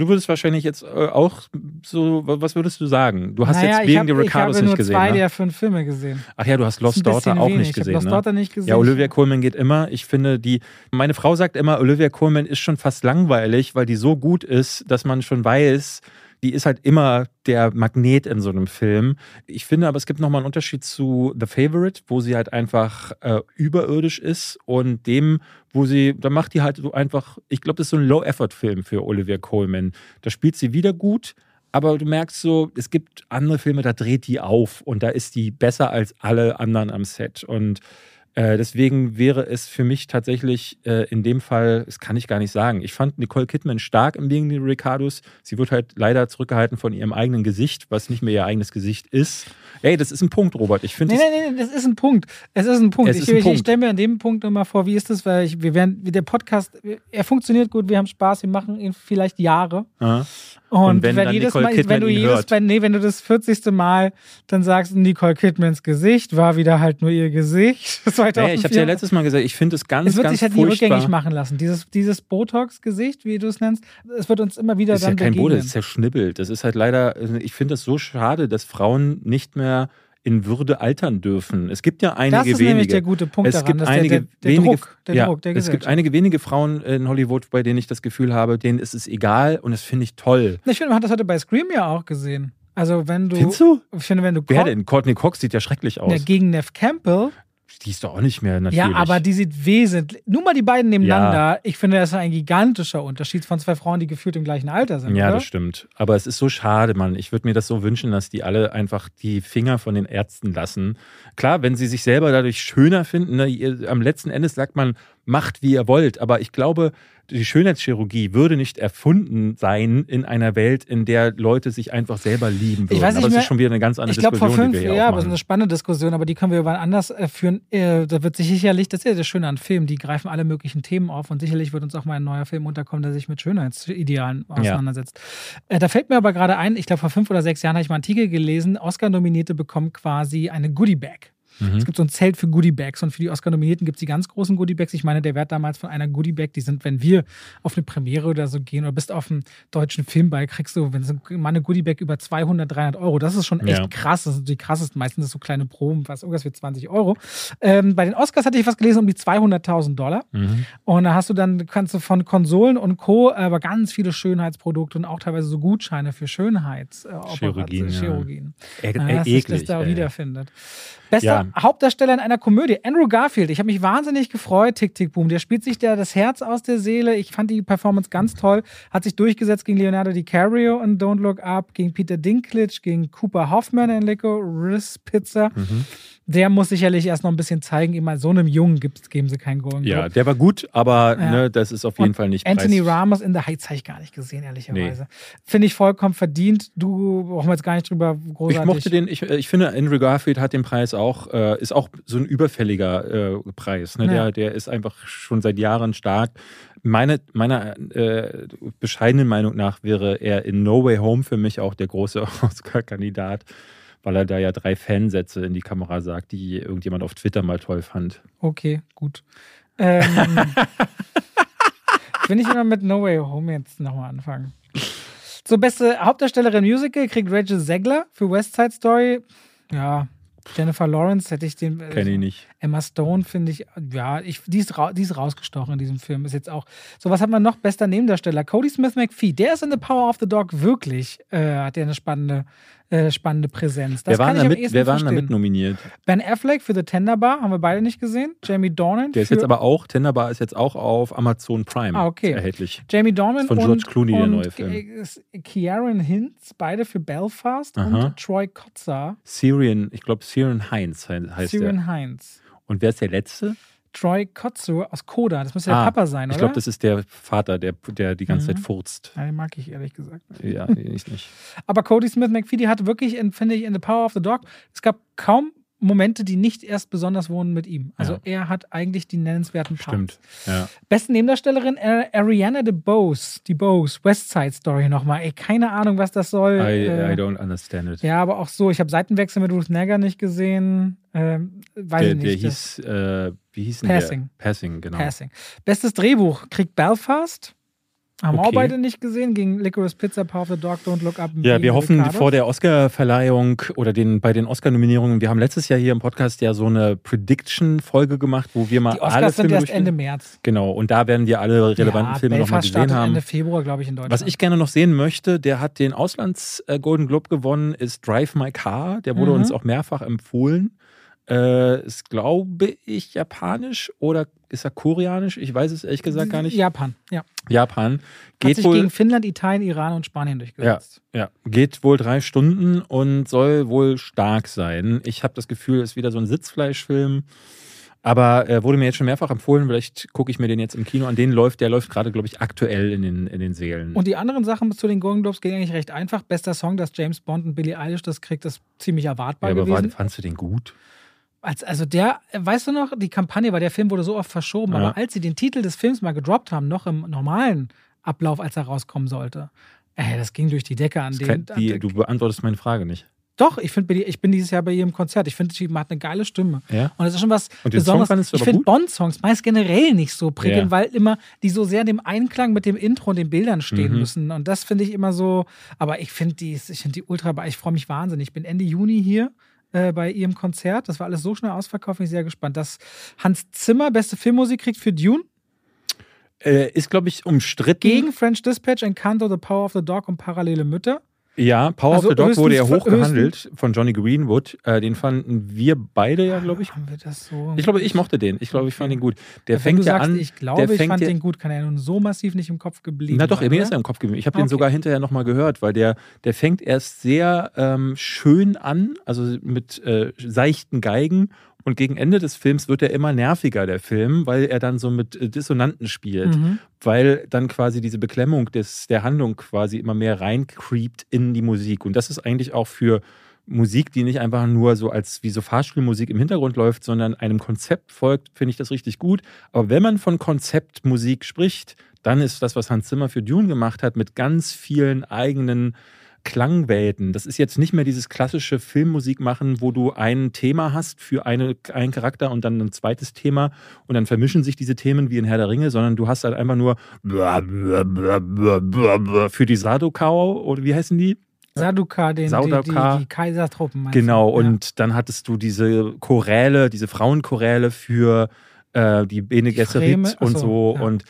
Du würdest wahrscheinlich jetzt äh, auch so, was würdest du sagen? Du hast naja, jetzt ich Being hab- the Ricardos Ich habe nur nicht gesehen. zwei ne? der fünf Filme gesehen. Ach ja, du hast Lost Daughter auch wenig. nicht Ich gesehen. Lost ne? Daughter nicht gesehen. Ja, Olivia Colman geht immer. Ich finde, die, meine Frau sagt immer, Olivia Colman ist schon fast langweilig, weil die so gut ist, dass man schon weiß, die ist halt immer der Magnet in so einem Film. Ich finde aber, es gibt nochmal einen Unterschied zu The Favorite, wo sie halt einfach äh, überirdisch ist und dem, wo sie, da macht die halt so einfach, ich glaube, das ist so ein Low-Effort-Film für Olivia Colman. Da spielt sie wieder gut, aber du merkst so, es gibt andere Filme, da dreht die auf und da ist die besser als alle anderen am Set. Und äh, deswegen wäre es für mich tatsächlich äh, in dem Fall, das kann ich gar nicht sagen. Ich fand Nicole Kidman stark im Being the Ricardos. Sie wird halt leider zurückgehalten von ihrem eigenen Gesicht, was nicht mehr ihr eigenes Gesicht ist. Ey, das ist ein Punkt, Robert. Ich finde Nee, es- nee, nee, das ist ein Punkt. Es ist ein Punkt. Es ich ich, ich stelle mir an dem Punkt nochmal vor, wie ist das, weil ich, wir werden, der Podcast, er funktioniert gut, wir haben Spaß, wir machen ihn vielleicht Jahre. Ja. Und, Und wenn wenn, jedes Nicole Mal, Kidman wenn du jedes, wenn, nee, wenn du das 40. Mal dann sagst, Nicole Kidmans Gesicht war wieder halt nur ihr Gesicht. 2004. Naja, ich habe ja letztes Mal gesagt, ich finde es ganz, es wird ganz sich halt nie rückgängig machen lassen. Dieses, dieses Botox-Gesicht, wie du es nennst, es wird uns immer wieder Das ist ja kein begegnen. Boden, das ist zerschnibbelt. Das ist halt leider, ich finde das so schade, dass Frauen nicht mehr in Würde altern dürfen. Es gibt ja einige das ist wenige. nämlich der gute Punkt es daran, gibt dass einige der, der, wenige, Druck, der ja, Druck der es gibt einige wenige Frauen in Hollywood, bei denen ich das Gefühl habe, denen ist es egal und das finde ich toll. Ich finde, man hat das heute bei Scream ja auch gesehen. Also wenn du, Findest du? ich finde, wenn du Wer denn? Courtney Cox sieht ja schrecklich aus. Ja, gegen Nev Campbell. Die ist doch auch nicht mehr natürlich. Ja, aber die sieht wesentlich. Nur mal die beiden nebeneinander. Ich finde, das ist ein gigantischer Unterschied von zwei Frauen, die gefühlt im gleichen Alter sind. Ja, oder? das stimmt. Aber es ist so schade, Mann. Ich würde mir das so wünschen, dass die alle einfach die Finger von den Ärzten lassen. Klar, wenn sie sich selber dadurch schöner finden, ne, am letzten Endes sagt man, macht wie ihr wollt. Aber ich glaube, die Schönheitschirurgie würde nicht erfunden sein in einer Welt, in der Leute sich einfach selber lieben würden. Ich weiß nicht aber es mehr- ist schon wieder eine ganz andere Ich glaube, vor Diskussion, fünf wir hier Jahren, aber es ist eine spannende Diskussion, aber die können wir wann anders äh, führen. Äh, da wird sich sicherlich, das ist ja das Schöne an Filmen, die greifen alle möglichen Themen auf und sicherlich wird uns auch mal ein neuer Film unterkommen, der sich mit Schönheitsidealen auseinandersetzt. Äh, da fällt mir aber gerade ein, ich glaube, vor fünf oder sechs Jahren habe ich mal einen Artikel gelesen, Oscar-Nominierte bekommen quasi eine Goodie-Bag. Mhm. Es gibt so ein Zelt für Goodie-Bags und für die Oscar-Nominierten gibt es die ganz großen Goodie-Bags. Ich meine, der Wert damals von einer Goodie-Bag, die sind, wenn wir auf eine Premiere oder so gehen oder bist auf einem deutschen Filmball, kriegst du, wenn so mal eine Goodie-Bag über 200, 300 Euro. Das ist schon echt Ja. krass. Das sind die krassesten. Meistens ist so kleine Proben, was irgendwas für 20 Euro. Ähm, bei den Oscars hatte ich was gelesen um die 200.000 Dollar. Mhm. Und da hast du dann, kannst du von Konsolen und Co., aber ganz viele Schönheitsprodukte und auch teilweise so Gutscheine für Schönheitschirurgien. Chirurgien, ja. Chirurgien. Ja, äh, dass sich das da ey. wiederfindet. Bester Ja. Hauptdarsteller in einer Komödie, Andrew Garfield. Ich habe mich wahnsinnig gefreut, Tick, Tick, Boom. Der spielt sich da das Herz aus der Seele. Ich fand die Performance ganz toll. Hat sich durchgesetzt gegen Leonardo DiCaprio in Don't Look Up, gegen Peter Dinklage, gegen Cooper Hoffman in Licorice Pizza. Mhm. Der muss sicherlich erst noch ein bisschen zeigen. Immer so einem Jungen gibt's, geben sie keinen Golden Ja, Globe. der war gut, aber Ja. ne, das ist auf jeden Und Fall nicht Anthony preis- Ramos in The Heights habe ich gar nicht gesehen, ehrlicherweise. Finde ich vollkommen verdient. Du brauchen wir jetzt gar nicht drüber großartig. Ich mochte den, ich, ich finde, Andrew Garfield hat den Preis auch, äh, ist auch so ein überfälliger äh, Preis. Ne? Ja. Der, der ist einfach schon seit Jahren stark. Meine, meiner äh, bescheidenen Meinung nach wäre er in No Way Home für mich auch der große Oscar-Kandidat, weil er da ja drei Fansätze in die Kamera sagt, die irgendjemand auf Twitter mal toll fand. Okay, gut. Ähm, will ich immer mit No Way Home jetzt nochmal anfangen. So, beste Hauptdarstellerin Musical kriegt Rachel Zegler für West Side Story. Ja, Jennifer Lawrence hätte ich den. äh, Kenne ich nicht. Emma Stone finde ich, ja, ich, die, ist die ist rausgestochen in diesem Film. Ist jetzt auch. So, was hat man noch? Bester Nebendarsteller. Cody Smith McPhee. Der ist in The Power of the Dog wirklich, äh, hat der eine spannende, äh, spannende Präsenz. Das wer waren, da mit, wer waren da mit nominiert? Ben Affleck für The Tender Bar, haben wir beide nicht gesehen. Jamie Dornan. Der ist jetzt aber auch, Tenderbar ist jetzt auch auf Amazon Prime Ah, okay. erhältlich. Jamie Dornan Von und, George Clooney, der und neue Film. äh, Kieran Hinz, beide für Belfast Aha. und Troy Kotzer, Syrian, ich glaube Syrian Heinz he- heißt Syrian der. Heinz. Und wer ist der letzte? Troy Kotzer aus Koda, das müsste der Ah, Papa sein, Ich oder? glaube, das ist der Vater, der, der die ganze Mhm. Zeit furzt. ja, den mag ich ehrlich gesagt. Ja, ich nicht. Aber Cody Smith McPhee, die hatte wirklich, in- finde ich, in The Power of the Dog, es gab kaum Momente, die nicht erst besonders wohnen mit ihm. Also Ja. er hat eigentlich die nennenswerten Parts. Stimmt. Ja. Beste Nebendarstellerin Ar- Ariana DeBose, die Bose, West Side Story nochmal. Ey, keine Ahnung, was das soll. I, Äh, I don't understand it. ja, aber auch so. Ich habe Seitenwechsel mit Ruth Negger nicht gesehen. Ähm, weiß der, ich der nicht. das- hieß, äh, wie hieß Passing. der? Passing, genau. Passing. Bestes Drehbuch kriegt Belfast. Haben wir auch Okay. beide nicht gesehen. Gegen Licorice Pizza, Power of the Dog, Don't Look Up. Ja, wir hoffen Ricardo. vor der Oscar-Verleihung oder den, bei den Oscar-Nominierungen, wir haben letztes Jahr hier im Podcast ja so eine Prediction-Folge gemacht, wo wir mal Die alle Oscars sind Filme erst durchgehen. Ende März. Genau, und da werden wir alle relevanten ja, Filme nochmal gesehen haben. Ende Februar, glaube ich, in Deutschland. Was ich gerne noch sehen möchte, der hat den Auslands-Golden Globe gewonnen, ist Drive My Car. Der wurde Mhm. uns auch mehrfach empfohlen. Äh, ist, glaube ich, japanisch oder ist er koreanisch? Ich weiß es ehrlich gesagt gar nicht. Japan, ja. Japan. Hat Geht sich wohl, gegen Finnland, Italien, Iran und Spanien durchgesetzt. ja, geht wohl drei Stunden und soll wohl stark sein. Ich habe das Gefühl, es ist wieder so ein Sitzfleischfilm. Aber äh, wurde mir jetzt schon mehrfach empfohlen, vielleicht gucke ich mir den jetzt im Kino an. Den läuft, der läuft gerade, glaube ich, aktuell in den, in den Sälen. Und die anderen Sachen zu den Golden Globes gehen eigentlich recht einfach. Bester Song, dass James Bond und Billie Eilish das kriegt, ist ziemlich erwartbar ja, aber gewesen. fandst du den gut? Als, also der, äh, weißt du noch, die Kampagne, weil der Film wurde so oft verschoben, Ja. aber als sie den Titel des Films mal gedroppt haben, noch im normalen Ablauf, als er rauskommen sollte, ey, das ging durch die Decke an Das den. kann, die, du beantwortest meine Frage nicht. Doch, ich finde, Billie- ich bin dieses Jahr bei ihrem Konzert. Ich finde, sie hat eine geile Stimme. Ja? Und das ist schon was Und den Besonderes. ich finde? Bond-Songs meist generell nicht so prickelnd, Ja. weil immer die so sehr dem Einklang mit dem Intro und den Bildern stehen Mhm. müssen. Und das finde ich immer so. Aber ich finde die, ich finde die ultra. Ich freue mich wahnsinnig. Ich bin Ende Juni hier. Äh, Bei ihrem Konzert. Das war alles so schnell ausverkauft. Bin ich sehr gespannt. Dass Hans Zimmer beste Filmmusik kriegt für Dune. Äh, ist, glaube ich, umstritten. Gegen French Dispatch, Encanto, The Power of the Dog und Parallele Mütter. Ja, Power Also of the Dog wurde ja hochgehandelt von Johnny Greenwood. Äh, den fanden wir beide ja, glaube ich. Haben wir das so? Ich glaube, ich mochte den. Ich glaube, ich fand ihn gut. Der Wenn fängt ja sagst, an. ich glaube, ich fand ja, den gut, kann er nun so massiv nicht im Kopf geblieben Na doch, sein, mir ist er im Kopf geblieben. Ich habe den Okay. sogar hinterher nochmal gehört, weil der, der fängt erst sehr ähm, schön an, also mit äh, seichten Geigen. Und gegen Ende des Films wird er immer nerviger, der Film, weil er dann so mit äh, Dissonanten spielt. Mhm. Weil dann quasi diese Beklemmung des, der Handlung quasi immer mehr reincreept in die Musik. Und das ist eigentlich auch für Musik, die nicht einfach nur so als wie so Fahrspielmusik im Hintergrund läuft, sondern einem Konzept folgt, finde ich das richtig gut. Aber wenn man von Konzeptmusik spricht, dann ist das, was Hans Zimmer für Dune gemacht hat, mit ganz vielen eigenen Klangwelten. Das ist jetzt nicht mehr dieses klassische Filmmusik machen, wo du ein Thema hast für eine, einen Charakter und dann ein zweites Thema und dann vermischen sich diese Themen wie in Herr der Ringe, sondern du hast halt einfach nur für die Sadokau oder wie heißen die? Saduka, den, Sauduka. Die, die, die Kaisertruppen. Genau, du? Ja. und dann hattest du diese Choräle, diese Frauenchoräle für äh, die Bene Die Gesserit und so, ja. Und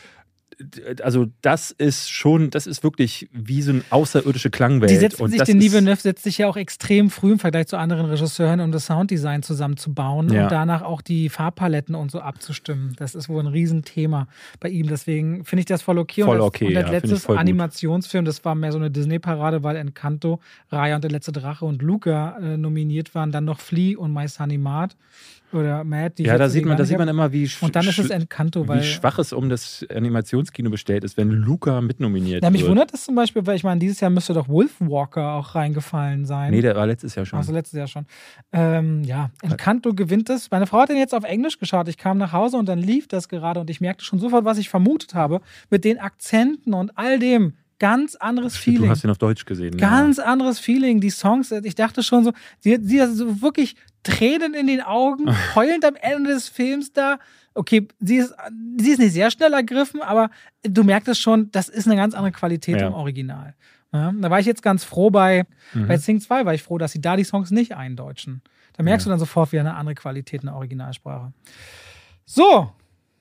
also das ist schon, das ist wirklich wie so eine außerirdische Klangwelt. Die setzen sich, das den Villeneuve setzt sich ja auch extrem früh im Vergleich zu anderen Regisseuren, um das Sounddesign zusammenzubauen Ja. und danach auch die Farbpaletten und so abzustimmen. Das ist wohl ein Riesenthema bei ihm. Deswegen finde ich das voll okay. Voll und das, okay, Und der ja, finde ich letzte voll gut. Animationsfilm, das war mehr so eine Disney-Parade, weil Encanto, Raya und der letzte Drache und Luca äh, nominiert waren. Dann noch Flea und My Sunny Mart oder ich Ja, da sieht man, da sieht man immer, wie, sch- Encanto, wie schwach es um das Animationskino bestellt ist, wenn Luca mitnominiert Ja, mich wird. wundert es zum Beispiel, weil ich meine, dieses Jahr müsste doch Wolfwalker auch reingefallen sein. Nee, der war letztes Jahr schon. Also letztes Jahr schon. Ähm, ja, Encanto gewinnt es. Meine Frau hat den jetzt auf Englisch geschaut. Ich kam nach Hause und dann lief das gerade und ich merkte schon sofort, was ich vermutet habe. Mit den Akzenten und all dem. Ganz anderes Stimmt, Feeling. Du hast ihn auf Deutsch gesehen. Ganz anderes Feeling. Die Songs, ich dachte schon so, sie hat so wirklich Tränen in den Augen, heulend am Ende des Films da. Okay, sie ist, sie ist nicht sehr schnell ergriffen, aber du merktest schon, das ist eine ganz andere Qualität Ja. im Original. Ja, da war ich jetzt ganz froh bei, Mhm. bei Sing 2, war ich froh, dass sie da die Songs nicht eindeutschen. Da merkst Ja. du dann sofort wieder eine andere Qualität in der Originalsprache. So,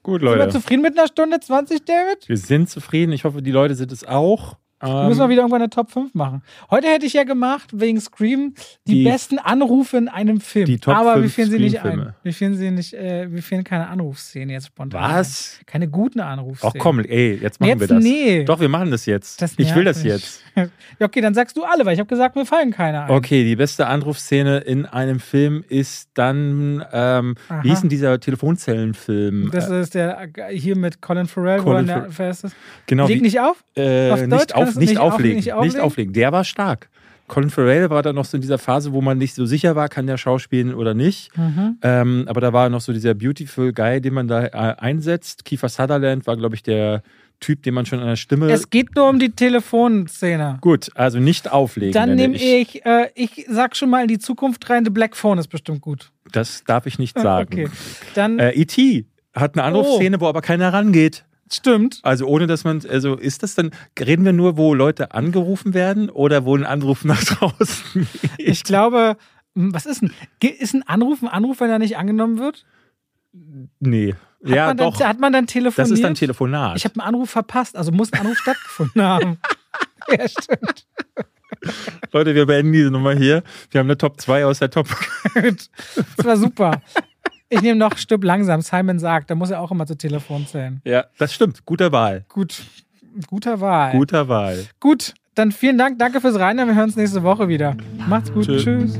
Gut, sind wir Leute. zufrieden mit einer Stunde 20, David? Wir sind zufrieden. Ich hoffe, die Leute sind es auch. Wir müssen wir Ähm, wieder irgendwann eine Top 5 machen. Heute hätte ich ja gemacht, wegen Scream, die, Die- besten Anrufe in einem Film. die Top Aber wir 5 fielen sie nicht ein. Wir fielen sie nicht, äh, wir fielen keine Anrufszene jetzt spontan. Was? Ein. Keine guten Ach Anrufszenen. komm, ey, jetzt machen Jetzt wir das. nee. Doch, wir machen das jetzt. Das ich will das mich. jetzt. Ja, okay, dann sagst du alle, weil ich habe gesagt, mir fallen keine ein. Okay, die beste Anrufszene in einem Film ist dann, ähm, Aha. wie hieß denn dieser Telefonzellenfilm? Das Äh, ist der äh, hier mit Colin Farrell, Colin wo er wer ist genau, Leg nicht auf? äh, auf Deutsch nicht, auf, nicht, nicht auflegen, auflegen, nicht nicht auflegen? Der war stark. Colin Farrell war dann noch so in dieser Phase, wo man nicht so sicher war, kann der schauspielen oder nicht. Mhm. Ähm, aber da war noch so dieser Beautiful Guy, den man da äh, einsetzt. Kiefer Sutherland war, glaube ich, der Typ, den man schon an der Stimme. Es geht nur um die Telefonszene. Gut, also nicht auflegen. Dann nehme ich, äh, ich sag schon mal in die Zukunft rein, The Black Phone ist bestimmt gut. Das darf ich nicht sagen. Okay. Dann Äh, E.T. hat eine Anrufszene, wo aber keiner rangeht. Stimmt. Also ohne dass man, also ist das dann, reden wir nur, wo Leute angerufen werden oder wo ein Anruf nach draußen geht? Ich glaube, hm, was ist denn? Ist ein Anruf ein Anruf, wenn er nicht angenommen wird? Nee. Hat ja, man doch. Dann, hat man dann telefoniert? das ist dann Telefonat. Ich habe einen Anruf verpasst, also muss ein Anruf stattgefunden haben. Ja, stimmt. Leute, wir beenden diese Nummer hier. Wir haben eine Top 2 aus der Top. Das war super. Ich nehme noch Stück langsam. Simon sagt, da muss er auch immer zu Telefon zählen. Ja, das stimmt. Guter Wahl. Gut. Guter Wahl. Guter Wahl. Gut, dann vielen Dank. Danke fürs Reinhören. Wir hören uns nächste Woche wieder. Macht's gut. Tschö. Tschüss.